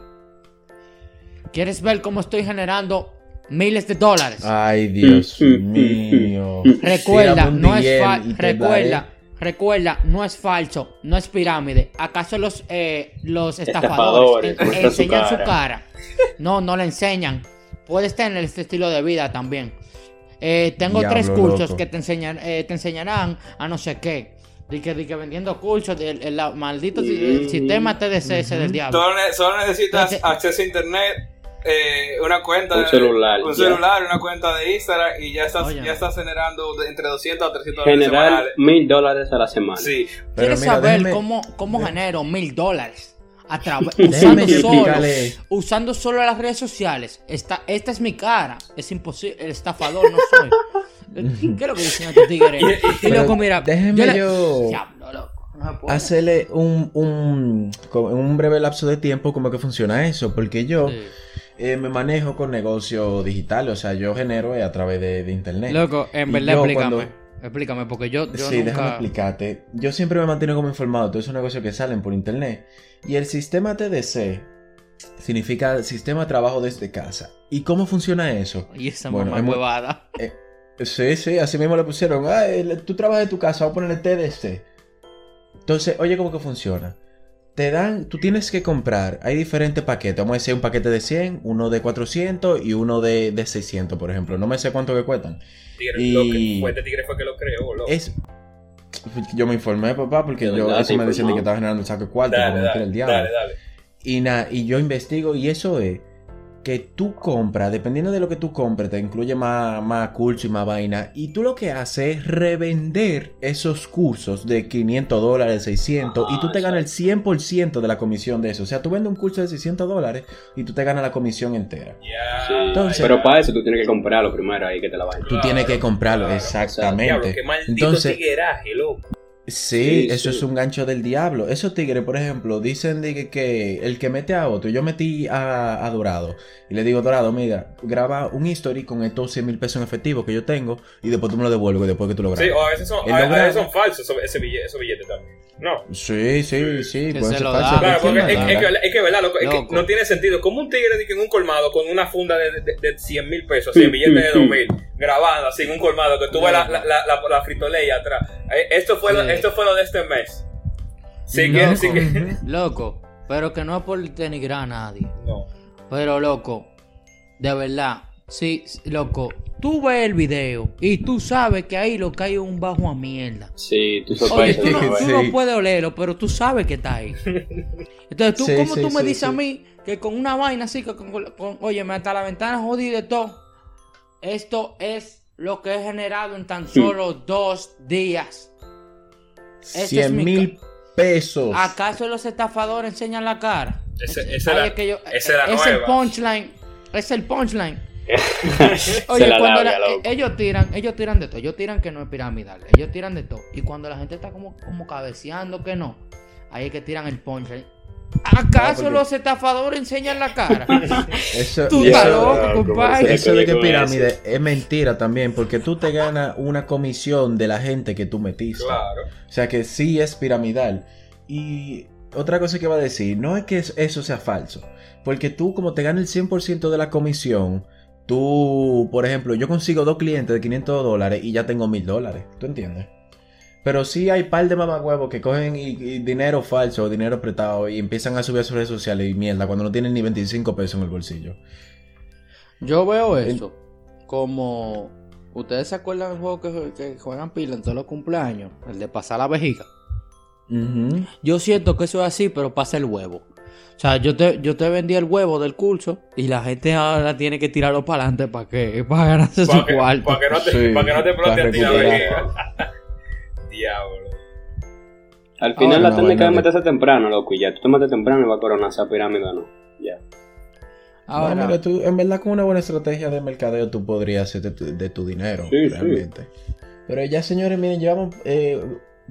¿Quieres ver cómo estoy generando miles de dólares? Ay, Dios mío. Recuerda, no es te recuerda, daré. Recuerda, no es falso, no es pirámide. ¿Acaso los eh, los Estafadores, estafadores en- muestran su enseñan su cara. No, no la enseñan. Puedes tener este estilo de vida también. Eh, tengo Diablo, tres cursos loco. que te enseñan, eh, te enseñarán a no sé qué. De que, de que vendiendo cursos, del el, la- maldito Mm. sistema TDC ese del diablo. Solo, ne- solo necesitas Entonces- acceso a internet, eh, una cuenta Un de- celular, un celular, una cuenta de Instagram y ya estás, Oye. ya estás generando de- entre 200 a 300 dólares Generar mil dólares a la semana. Sí, Pero ¿Quieres mira, saber déjeme- cómo, cómo genero mil dólares? A usando solo, usando solo las redes sociales. Esta, esta es mi cara. Es imposible. El estafador no soy. ¿Qué es lo que dicen estos tigres? Y loco, mira. déjeme yo- Diablo, loco. No se puede. Hacerle un, un, como un breve lapso de tiempo cómo que funciona eso, porque yo Sí. Eh, me manejo con negocios digitales, o sea, yo genero eh, a través de, de internet. Loco, en verdad, yo explícame. cuando- Explícame, porque yo, yo sí, déjame explicarte. Yo siempre me mantengo como informado de todos esos negocios que salen por internet. Y el sistema TDC significa Sistema de Trabajo desde Casa. ¿Y cómo funciona eso? Y esa Bueno, mamá es muy- huevada. Sí, sí, así mismo le pusieron. Ah, tú trabajas en tu casa, vamos a ponerle TDC. Entonces, oye, ¿cómo que funciona? Te dan, tú tienes que comprar, hay diferentes paquetes. Vamos a decir un paquete de 100, uno de 400 y uno de, de 600, por ejemplo. No me sé cuánto que cuestan. tigre, Y- lo que fue, este tigre fue que lo creó, loco. Es. Yo me informé, papá, porque yo eso me decían de que estaba generando un saco de cuarto dale, el diablo. dale, dale. Y nada, y yo investigo y eso es que tú compras, dependiendo de lo que tú compres, te incluye más, más curso y más vaina. Y tú lo que haces es revender esos cursos de 500 dólares, 600, y tú te Ah, ganas el 100% de la comisión de eso. O sea, tú vendes un curso de 600 dólares y tú te ganas la comisión entera. Ya. Sí. Entonces- Pero para eso tú tienes que comprarlo primero ahí que te la vayan. Tú tienes que comprarlo, claro. exactamente. Diablo, qué maldito Entonces, tigueraje, loco. Sí, Sí, eso sí. es un gancho del diablo. Esos tigres, por ejemplo, dicen de que, que el que mete a otro, yo metí a, a Dorado y le digo, Dorado, mira, graba un history con estos 100 mil pesos en efectivo que yo tengo y después tú me lo devuelves después que tú lo Sí, grabes. o a veces son, a, veces son falsos esos, ese billete, esos billetes también. No. Sí, sí, sí, Que pueden se ser lo da. Claro, porque es, que, es que, ¿verdad? Loco, es que no tiene sentido. Como un tigre en un colmado con una funda de, de, de 100 mil pesos, así, en billetes de 2 mil, grabando así en un colmado, que tú ves la, la, la, la, la fritoleya atrás. Eh, Esto fue, lo, Sí. esto fue lo de este mes. Si Loco. quieres. Loco, pero que no es por denigrar a nadie. No. Pero loco, de verdad, sí, loco, tú ves el video y tú sabes que ahí lo que hay es un bajo a mierda. Sí, tú Oye, tú no, ¿no? tú Sí. no puedes olerlo, pero tú sabes que está ahí. Entonces, tú, Sí, ¿cómo sí, tú me sí, dices a sí. mí que con una vaina así, que con, con- oye, me hasta la ventana jodí de todo? Esto es lo que he generado en tan solo dos días. Este es 100 mi mil pesos. ¿Acaso los estafadores enseñan la cara? Ese- es que yo- esa era es el punchline. Es el punchline. Oye, la cuando labia, la- loco. eh, ellos tiran, ellos tiran de todo, ellos tiran que no es piramidal, ellos tiran de todo. Y cuando la gente está como, como cabeceando que no, ahí es que tiran el punchline. ¿Acaso porque- los estafadores enseñan la cara? Eso, Tú estás loco, compadre. Eso de que pirámide es mentira también, porque tú te ganas una comisión de la gente que tú metiste. Claro. O sea que sí es piramidal. Y otra cosa que va a decir, no es que es- eso sea falso, porque tú como te ganas el 100% de la comisión, tú, por ejemplo, yo consigo dos clientes de 500 dólares y ya tengo 1000 dólares, ¿tú entiendes? Pero sí hay par de mamagüevos que cogen y, y dinero falso, dinero prestado y empiezan a subir a sus redes sociales y mierda cuando no tienen ni 25 pesos en el bolsillo. Yo veo eso como. ¿Ustedes se acuerdan del juego que, que juegan pila en todos los cumpleaños? El de pasar la vejiga. Yo siento que eso es así, pero pasa el huevo. O sea, yo te, yo te vendí el huevo del curso y la gente ahora tiene que tirarlo para adelante para que para ganarse su Para que, cuarto. pa' que no te, Sí, pa' que no te para explote a ti la recuperar. vejiga. Diablo. Al final Ahora, la técnica es de- meterse temprano, loco, y ya tú te metes temprano y va a coronar esa pirámide o no. Ya. Ahora, No, mira, tú, en verdad con una buena estrategia de mercadeo tú podrías hacer de tu, de tu dinero, Sí, sí. realmente. Pero ya, señores, miren, llevamos eh,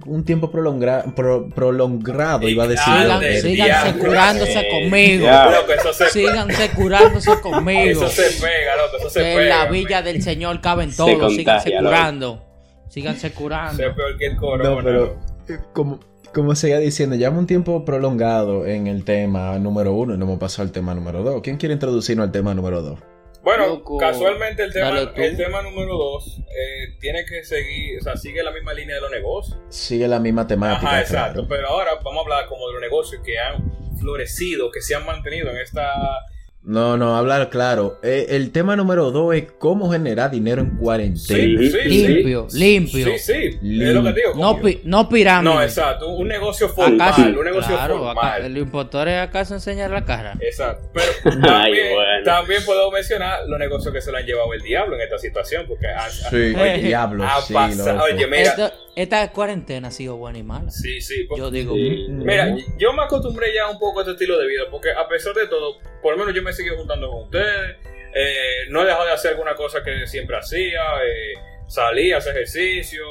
un tiempo prolongra- pro- prolongado, iba a decir. Ah, síganse diablo. curándose Eh, conmigo. Loco, eso se, Síganse curándose conmigo. eso se pega, loco, eso se Que pega. en la villa del Señor caben Se todos. contagia, Síganse loco. curando. Síganse curando. Se peor que el corona. No, pero eh, como, como seguía diciendo, llevamos un tiempo prolongado en el tema número uno y no hemos pasado al tema número dos. ¿Quién quiere introducirnos al tema número dos? Bueno, Loco, casualmente el tema, el tema número dos eh, tiene que seguir, o sea, sigue la misma línea de los negocios. Sigue la misma temática. Ajá, exacto. claro. Pero ahora vamos a hablar como de los negocios que han florecido, que se han mantenido en esta... No, no, hablar claro. Eh, el tema número dos es cómo generar dinero en cuarentena. Sí, sí, Limpio, sí. limpio. Sí, sí, es lo que te digo. No, pi- no pirámide. no, exacto, un negocio formal, ¿Acaso? un negocio claro, formal. acá, los impostores acaso enseñan la cara. Exacto. Pero Ay, también, bueno. también puedo mencionar los negocios que se lo han llevado el diablo en esta situación, porque ha, ha- Sí, Oye, diablo, ha sí, pasado- loco. Oye, mira, Esta, esta cuarentena ha sido buena y mala. sí, sí. porque- Yo digo, Sí. Mira, yo me acostumbré ya un poco a este estilo de vida, porque a pesar de todo, por lo menos yo me seguí juntando con ustedes, eh, no he dejado de hacer alguna cosa que siempre hacía, eh, salí a hacer ejercicio,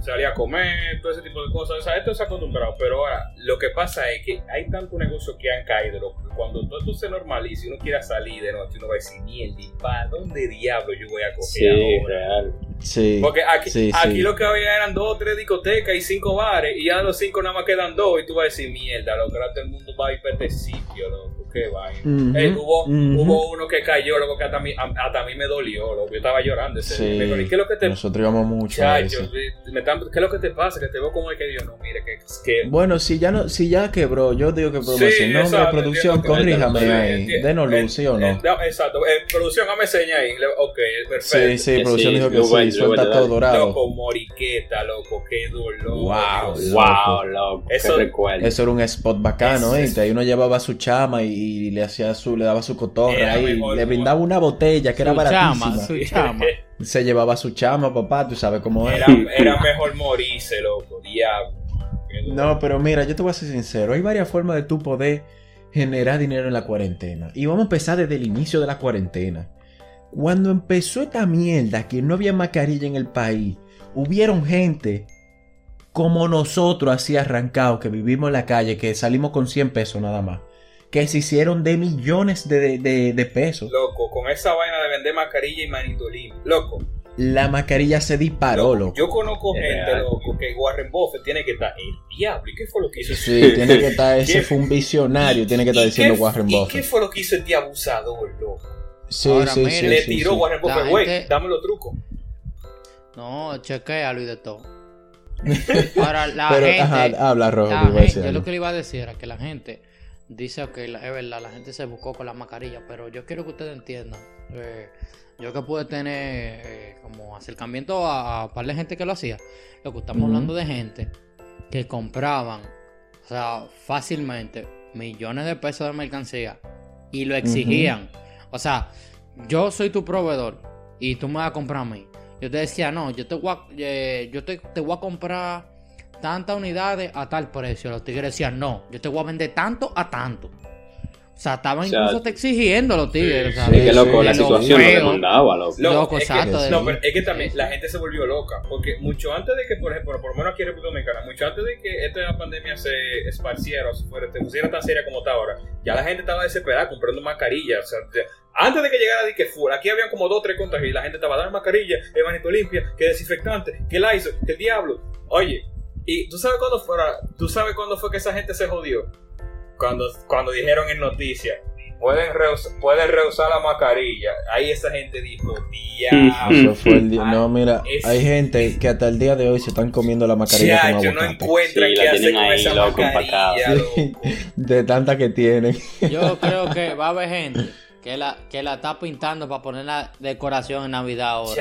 salí a comer, todo ese tipo de cosas, o sea, esto se ha acostumbrado, pero ahora lo que pasa es que hay tantos negocios que han caído, loco, que cuando todo esto se normaliza y uno quiera salir de noche, uno va a decir, mierda, ¿y para dónde diablo yo voy a coger Sí, ahora? real. Sí. Porque aquí, sí, aquí sí. lo que había eran dos o tres discotecas y cinco bares, y ya de los cinco nada más quedan dos, y tú vas a decir, mierda, loco, ahora todo el mundo va a ir para este sitio, loco, qué vaina. Ujú, Eh, hubo, ujú. hubo uno que cayó, loco, que hasta a mí, a- hasta a mí me dolió, loco, yo estaba llorando ese Sí. día. Me dijo, ¿y qué es lo que te Nosotros íbamos mucho a Chacho, eso. me ¿Qué es lo que te pasa? Que te veo como el que Dios no, mire, que, que Bueno, si ya no, si ya quebró, yo digo que podemos Sí, decir nombre, exacto, producción, corríjame ahí. Denos Eh, luz, ¿sí o no? eh, no, exacto, eh, producción, dame seña ahí. Ok, perfecto. Sí, sí, producción dijo que sí, suelta todo dorado. Loco, moriqueta, loco, qué dolor. Wow. Wow, loco. Eso-. Eso era un spot bacano, ¿eh? Ahí uno llevaba su chama y, y le hacía su, le daba su cotorra ahí, le brindaba una botella que era su chama, baratísima. su chama. Se llevaba su chama, papá, tú sabes cómo. Era, era mejor morirse, loco, diablo. No, pero mira, yo te voy a ser sincero. Hay varias formas de tú poder generar dinero en la cuarentena. Y vamos a empezar desde el inicio de la cuarentena. Cuando empezó esta mierda, que no había mascarilla en el país, hubieron gente como nosotros así arrancados, que vivimos en la calle, que salimos con 100 pesos nada más, que se hicieron de millones de, de- de pesos. Loco, con esa vaina de vender mascarilla y manito limpio. Loco, La mascarilla se disparó, loco. yo conozco Es gente, real. loco, que Warren Buffett tiene que estar el diablo. ¿Y qué fue lo que hizo? Sí, tiene que estar, ese fue un visionario, tiene que estar ¿Y diciendo qué- Warren ¿Y qué Buffett. fue lo que hizo este abusador, loco? Sí, Ahora, sí, mire, sí, Le sí, tiró sí. Warren Buffett, güey, gente- dame los trucos. No, chequealo y de todo. Ahora, la Pero, gente. ajá, habla rojo, la gente- decir yo lo que le iba a decir era que la gente dice que la- es verdad, la gente se buscó con la mascarilla, pero yo quiero que ustedes entiendan. eh, yo que pude tener eh, como acercamiento a, a un par de gente que lo hacía, lo que estamos hablando de gente que compraban, o sea, fácilmente millones de pesos de mercancía y lo exigían. O sea, yo soy tu proveedor y tú me vas a comprar a mí. Yo te decía, no, yo te voy a, eh, yo te, te voy a comprar tantas unidades a tal precio. Los tigres decían, no, yo te voy a vender tanto a tanto. O sea, estaban O sea, incluso te exigiendo los tigres. sí, sí, Es que loco, la lo situación lo demandaba, loco. Loco, es que- exacto, de- no, pero es que también la gente se volvió loca. Porque mucho antes de que, por ejemplo, por lo menos aquí en República Dominicana, mucho antes de que esta pandemia se esparciera o se fuera, se pusiera tan seria como está ahora, ya la gente estaba desesperada comprando mascarillas. O sea, de- antes de que llegara de que fuera, aquí habían como dos o tres contagios y la gente estaba dando mascarilla, el manito limpia, que desinfectante, que la hizo, que el diablo. Oye, y tú sabes cuándo fuera, tú sabes cuándo fue que esa gente se jodió. Cuando, cuando dijeron en noticias. Pueden, reus- pueden rehusar la mascarilla. Ahí esa gente dijo, diablo. Fue día- No, mira, Es- hay gente que hasta el día de hoy se están comiendo la mascarilla con Chacho, no encuentran Sí, qué la hacer tienen con ahí, esa loco, mascarilla, empacada. loco. De tanta que tienen. Yo creo que va a haber gente que la, que la está pintando para poner la decoración en Navidad ahora.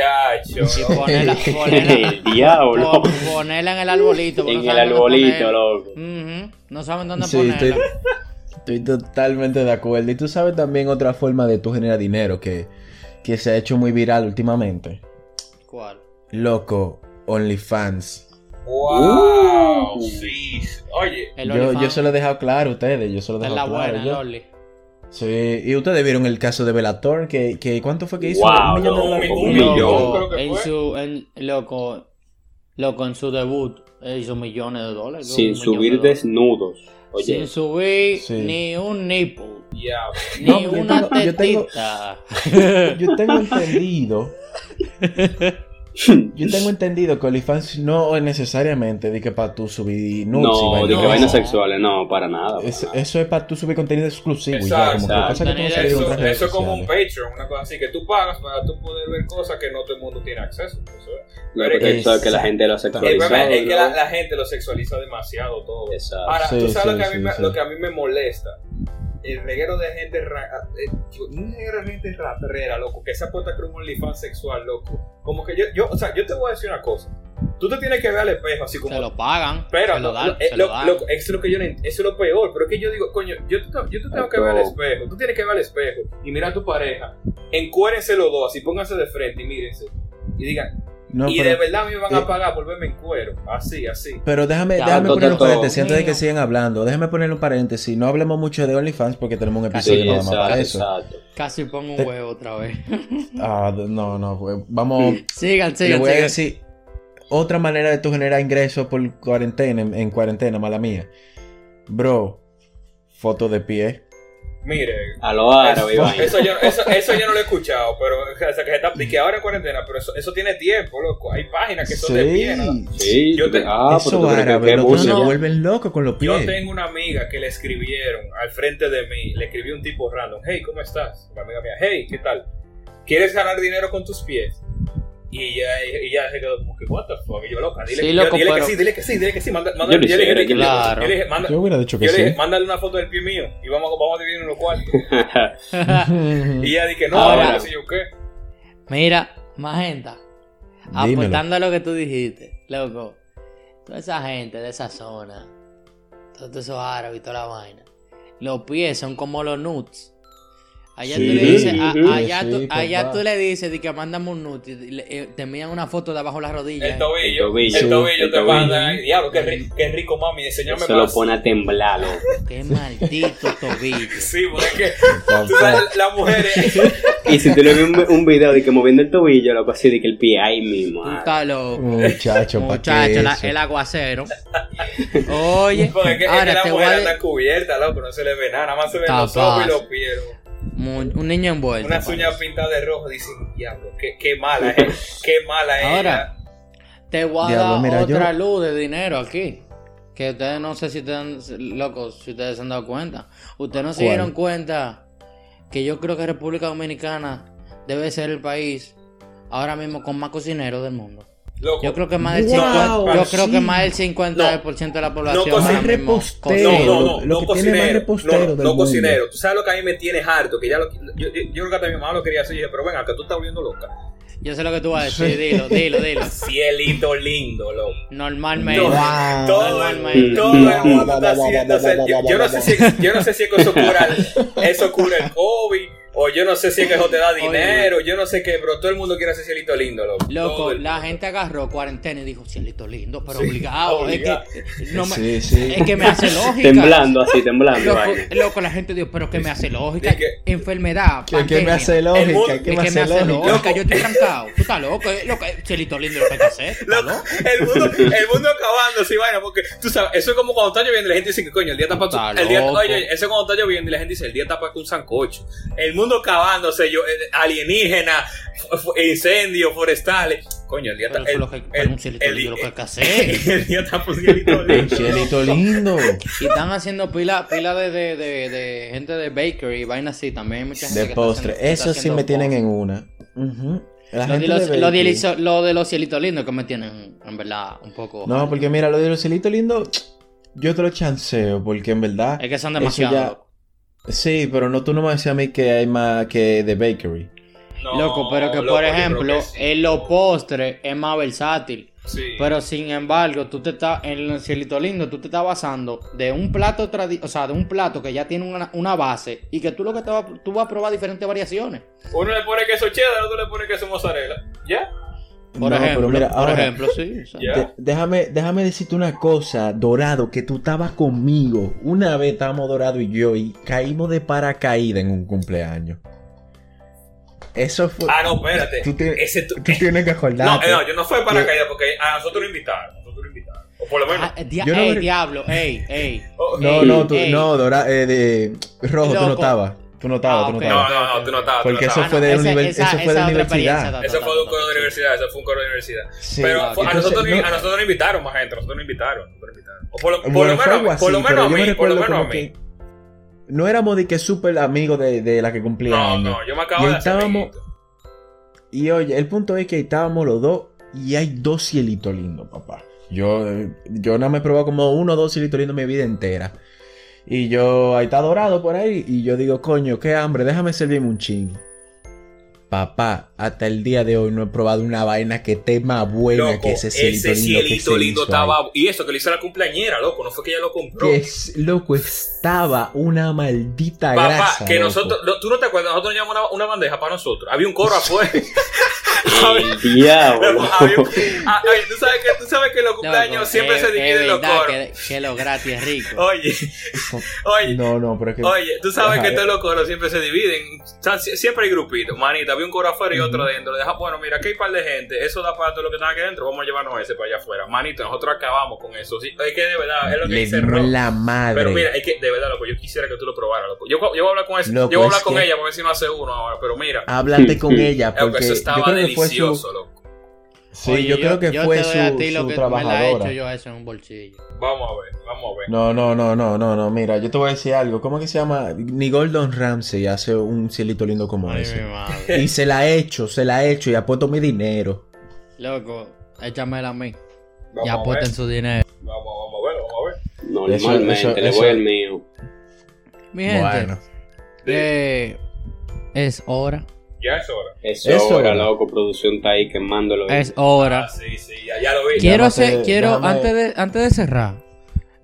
Chacho, Y ponerla, ponerla, El diablo. po- ponerla en el arbolito. En no el arbolito, loco. No saben dónde Sí, ponerla. estoy, estoy totalmente de acuerdo. Y tú sabes también otra forma de tú generar dinero que, que se ha hecho muy viral últimamente. ¿Cuál? Loco, OnlyFans. Wow, Uh. sí. Oye, El Yo, yo se lo he dejado claro a ustedes. Yo se lo he Esta es dejado la claro. buena, el yo. Sí, y ustedes vieron el caso de Bellator, que, que ¿cuánto fue que hizo? Wow, un millón de dólares. un un millón. millón. creo que en fue. su, en, loco, loco, en su debut él hizo millones de dólares. loco, Sin subir de dólares. desnudos. Oye, Sin subir Sí. ni un nipple, ni No, yo una tengo- yo tengo-. Yo tengo entendido. Yo tengo entendido que OnlyFans no es necesariamente de que para tú subir nudes y no, vainas de de que vainas sexuales, no, para nada. para Es- nada. eso es para tú subir contenido exclusivo y ya, como que Exacto. cosas que tú no Eso- es como un. Patreon, una cosa así que tú pagas para tú poder ver cosas que no todo el mundo tiene acceso. Eso es. Pero que es que la gente lo sexualizado. problema es que la, la gente lo sexualiza demasiado todo. Exacto. Ahora, Sí, tú sabes sí, lo, que a mí sí, me, lo que a mí me molesta. El reguero de gente ra- eh, un reguero de gente ratrera, loco, que se ha puesto a crear un OnlyFans sexual, loco. Como que yo, yo, o sea, yo te voy a decir una cosa. Tú te tienes que ver al espejo así como Se lo pagan. pero se lo dan. lo- eh, se lo- lo dan. lo- eso es lo que yo eso es lo peor, pero es que yo digo, coño, yo, te- yo te tengo que ver al espejo, tú tienes que ver al espejo y mirar a tu pareja, encuérense los dos, así pónganse de frente y mírense y digan, No, y pero, de verdad me van eh, a pagar por verme en cuero, así, así. pero déjame, Ya, déjame poner un paréntesis antes de que sigan hablando. Déjame poner un paréntesis. No hablemos mucho de OnlyFans porque tenemos un Sí, episodio nada más para eso. exacto. Casi pongo un Te- huevo otra vez. Ah, no, no, pues, vamos. sigan, Le sigan, voy a decir otra manera de tú generar ingresos por cuarentena, en, en cuarentena, mala mía. Bro, foto de pie. Mire, A lo árabe, eso, yo, eso, eso yo no lo he escuchado, pero o sea, que se está que ahora en cuarentena, pero eso, eso tiene tiempo, loco. Hay páginas que son de pie, ¿no? Sí, Yo te- ah, Eso árabe, loco, No, no. vuelven locos con los Yo pies. tengo una amiga que le escribieron al frente de mí, le escribió un tipo random, hey, ¿cómo estás? La amiga mía, hey, ¿qué tal? ¿Quieres ganar dinero con tus pies? Y ella, y ella se quedó como que, what the fuck, y yo loca, dile, Sí, yo- loco, dile que sí, dile que sí, dile que sí, manda, manda, Yo lo yo le dije, claro. yo le dije, manda- Yo hubiera dicho que yo le sí. dije, mándale una foto del pie mío y vamos, vamos a dividir en los cuartos. Y ella dije, no, Ahora- sí, yo qué. Mira, Magenta, Dímelo. aportando a lo que tú dijiste, loco, toda esa gente de esa zona, todos esos árabes y toda la vaina, los pies son como los nuts. Allá Sí, tú le dices, a- allá, Sí, tú, sí, allá papá. tú le dices de que mándame un le- eh, te envían una foto de abajo de la rodilla. El eh. tobillo, El tobillo. el tobillo Sí, el te tobillo. manda. Ay, diablo, qué, ri- qué rico, mami. Enseñame Se lo pone a temblar, loco. Qué maldito tobillo. Sí, porque es que tú sabes, las mujeres. Y si tú le ves un, un video de que moviendo el tobillo, loco, así de que el pie ahí mismo. Tú estás loco. Muchacho, ¿pa' Muchacho, la- el aguacero. Oye, Porque es que, es que ahora la te voy mujer a anda cubierta, loco, no se le ve nada, nada más se ven los ojos y los pies. loco. Un niño envuelto. Unas parece. uñas pintadas de rojo, dicen, diablo, qué, qué mala es, qué mala es. Ahora, te voy a Diablo, dar mira, yo- otra luz de dinero aquí. Que ustedes no sé si ustedes, locos, si ustedes se han dado cuenta. Ustedes no se dieron cuenta que yo creo que República Dominicana debe ser el país ahora mismo con más cocineros del mundo. Loco, Yo creo que más del Wow, 50, yo creo sí. que más del 50% de la población No, más repostero. No, no, no, lo no que tiene más cocinero. repostero No, no cocinero. Tú sabes lo que a mí me tiene harto, que ya lo, yo, yo, yo creo que hasta mi mamá lo quería hacer y dije, pero venga, que tú estás volviendo loca. Yo sé lo que tú vas a decir, dilo, dilo, dilo. Cielito lindo, loco. Normalmente. No, Wow. Todo, el- Normalmente. todo el mundo está haciéndose. Yo, no sé si, yo no sé si es que eso cura, el- eso cura el COVID, o yo no sé si es que eso te da dinero, yo no sé qué, pero todo el mundo quiere hacer cielito lindo, loco. Loco, la mundo. gente agarró cuarentena y dijo, cielito lindo, pero Sí, obligado. obligado. Es que no me- Sí, sí. es que me hace lógica. Temblando así, temblando. Loco, loco, la gente dijo, pero que me hace lógica. Que- Enfermedad, ¿Qué, qué me hace mundo- lógica? ¿Qué Es me que me hace lógica? lógica, yo estoy trancado. Tú estás loco, eh, loco, eh, cielito lindo lo que hay que hacer. ¿estás Loco, el mundo, el mundo acabándose y vaina, porque tú sabes, eso es como cuando está lloviendo y la gente dice que coño, el día está para Está el día, oye, oye, eso es cuando está lloviendo y la gente dice el día está para un sancocho. El mundo acabándose, yo, eh, alienígena, incendios forestales. Coño, el día Pero está. El, que- un cielito el- lindo lo que hay que hacer. el día está por cielito Un lindo. cielito lindo. Y están haciendo pila, pila de, de, de, de gente de bakery y vaina así. También hay mucha gente De que está postre. haciendo- que está Eso sí me tienen en una. La Lo de, los, de lo, de, bakery. liso- lo de los cielitos lindos que me tienen, en verdad, un poco. No, porque mira, lo de los cielitos lindos, yo te lo chanceo, porque en verdad. Es que son demasiado. Sí, pero no, tú no me decías a mí que hay más que de bakery. No, Loco, pero que loco, por ejemplo, que sí. en los postres es más versátil. Sí. Pero sin embargo, tú te estás, en el cielito lindo, tú te estás basando de un plato tradi o sea, de un plato que ya tiene una, una base y que tú lo que te vas, tú vas a probar diferentes variaciones. Uno le pone queso cheddar, otro le pone queso mozzarella. ¿Ya? Por No, ejemplo, pero mira, por ahora, ejemplo, sí. de- déjame, déjame decirte una cosa, Dorado, que tú estabas conmigo. Una vez estábamos Dorado y yo y caímos de paracaídas en un cumpleaños. Eso fue. Ah, no, espérate. Tú Ese tu- Tú tienes que No, acordarte. eh, no, yo no fui para caída porque a nosotros nos invitaron. Nosotros nos invitaron. O por lo menos. Ah, Yo no ey, me- diablo, ey, ey. Oh, No, Ey, no, tú, ey. no, Dora, eh, de Rojo, tú no Loco. estabas. Tú no estabas, Ah, tú no no, no, no, tú no estabas. no Porque eso fue de esa- eso fue de universidad. Eso fue de un coro de universidad, eso fue un coro de universidad. Sí, Pero claro. fue- a, Entonces, nosotros, no- a nosotros nos invitaron más gente, a nosotros nos invitaron. nos invitaron. O por lo, por Bueno, lo fue menos, algo a mí, por lo así, menos pero a yo me mí, por lo recuerdo menos a mí. no éramos de que súper amigos de, de la que cumplía No, años. no, yo me acabo Y de estábamos-. Y oye, el punto es que estábamos los dos y hay dos cielitos lindos, papá. Yo, yo no me he probado como uno o dos cielitos lindos mi vida entera. Y yo, ahí está dorado por ahí. Y yo digo, coño, qué hambre, déjame servirme un ching. Papá, hasta el día de hoy no he probado una vaina que más buena Loco, que ese cielito ese lindo. que estaba. Y eso que le hizo la cumpleañera, loco. No fue que ella lo compró. Que es, loco, estaba una maldita Papá, grasa. que loco. nosotros. no, Tú no te acuerdas, nosotros llevamos una, una bandeja para nosotros. Había un coro afuera. El diablo. Tú sabes que, tú sabes que los cumpleaños Loco, siempre es- se dividen los coros. Que, que lo gratis es rico. Oye, oye. No, no, pero es que. Oye, tú sabes Ajá, que todos los coros siempre se dividen. O sea, sie- siempre hay grupitos. Manita, había un coro afuera y otro dentro. Deja, bueno, mira, aquí hay un par de gente. Eso da para todo lo que está aquí adentro. Vamos a llevarnos ese para allá afuera. Manito, nosotros acabamos con eso. Sí, es que de verdad, es lo que Le dice dimos Ro. la madre. Pero mira, es que de verdad, loco, yo quisiera que tú lo probaras, loco. Yo, yo voy a hablar con ese, Loco, yo voy a hablar con que- ella para ver si no hace uno ahora. Pero mira, Háblate con ella, porque eso yo estaba creo que fue delicioso, su. loco. Sí, Oye, yo, creo que yo fue su, doy a ti lo su que me la he trabajadora. hecho yo eso en un bolsillo. Vamos a ver, vamos a ver. No, no, no, no, no, no. Mira, yo te voy a decir algo. ¿Cómo que se llama? Ni Gordon Ramsay hace un cielito lindo como Ay, ese. mi madre. Y se la he hecho, se la he hecho y ha puesto mi dinero. Loco, échamela a mí. Vamos ver. apuesten su dinero. Vamos, vamos a ver, vamos a ver. Normalmente Eso- eso- le voy al mío. Mi gente, Bueno. eh, es hora. Ya es hora. Eso, Eso ahora, era. loco, producción está ahí quemándolo. Es hora. Ah, sí, sí, ya, ya lo vi. Quiero Llámate- hacer, quiero, antes de, antes de cerrar,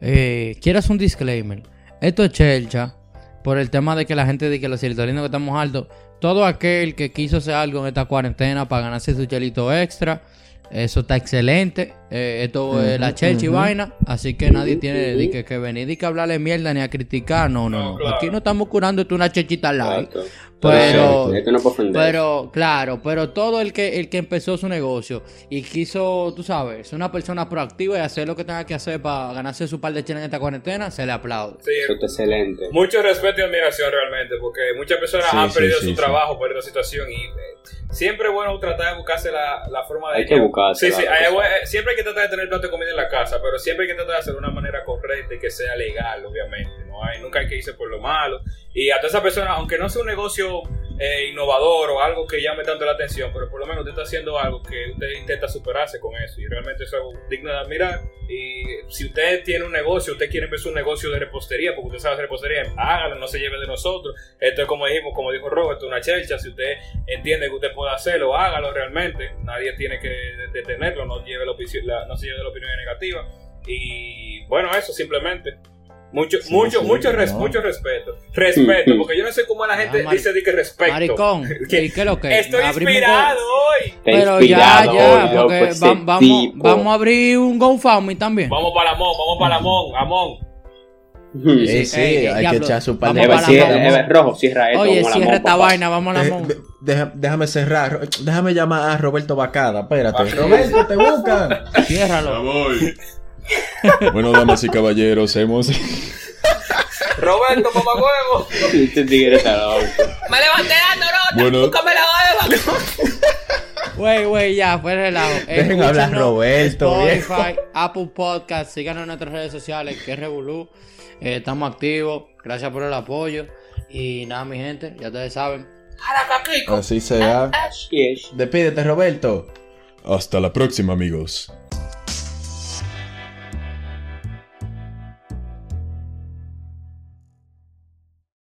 eh, quiero hacer un disclaimer. Esto es chelcha, por el tema de que la gente dice que los serotonina que estamos altos. Todo aquel que quiso hacer algo en esta cuarentena para ganarse su chelito extra, eso está excelente. Eh, esto es la chelcha y vaina. Así que nadie tiene que, que venir y que hablarle mierda ni a criticar. No, no, No, claro. Aquí no estamos curando esto una chechita light. Pero, pero, claro, pero todo el que, el que empezó su negocio y quiso, tú sabes, ser una persona proactiva y hacer lo que tenga que hacer para ganarse su par de chelas en esta cuarentena, se le aplaude. Sí, Eso está excelente. mucho respeto y admiración realmente, porque muchas personas Sí, han sí, perdido sí, su sí. trabajo por esta situación y eh, siempre es bueno tratar de buscarse la, la forma de... Hay que buscarse Sí, sí, hay- siempre hay que tratar de tener plato de comida en la casa, pero siempre hay que tratar de hacerlo de una manera correcta y que sea legal, obviamente. Nunca hay que irse por lo malo. Y a todas esas personas, aunque no sea un negocio eh, innovador o algo que llame tanto la atención, pero por lo menos usted está haciendo algo que usted intenta superarse con eso y realmente eso es algo digno de admirar. Y si usted tiene un negocio, usted quiere empezar un negocio de repostería, porque usted sabe hacer repostería, hágalo, no se lleve de nosotros. Esto es como dijimos, como dijo Robert, una chelcha. Si usted entiende que usted puede hacerlo, hágalo realmente. Nadie tiene que detenerlo, no, lleve la no se lleve la opinión negativa. Y bueno, eso simplemente. Mucho, Sí, mucho, sí, mucho, res- mucho respeto. Respeto, porque yo no sé cómo la gente Ah, dice de que respeto. Maricón, Que- ¿y qué lo que? Estoy inspirado hoy. Pero ya, inspirado, ya, loco, porque ese vam- vamos, vamos a abrir un GoFundMe también. Vamos para Amón, vamos para Amón, Amón. Ujú. Sí, sí, Ey, hay diablo, que echar su vamos Eva, cierra- rojo, cierra esto. Oye, cierra esta papá. vaina, vamos a la Eh, mon. deja- déjame cerrar. Déjame llamar a Roberto Bacada. Espérate. Roberto, te buscan. Ciérralo. Bueno, damas y caballeros, hemos... Roberto, papá huevo. Este tigre está loco. Me levanté dando nota. Bueno. Búscame la Eva. Güey, güey, ya, fue relajo. Dejen hablar Roberto, Spotify, Apple Podcast, síganos en nuestras redes sociales, que es Revolú. Eh, estamos activos, gracias por el apoyo. Y nada, mi gente, ya ustedes saben. Así sea. Despídete, Roberto. Hasta la próxima, amigos.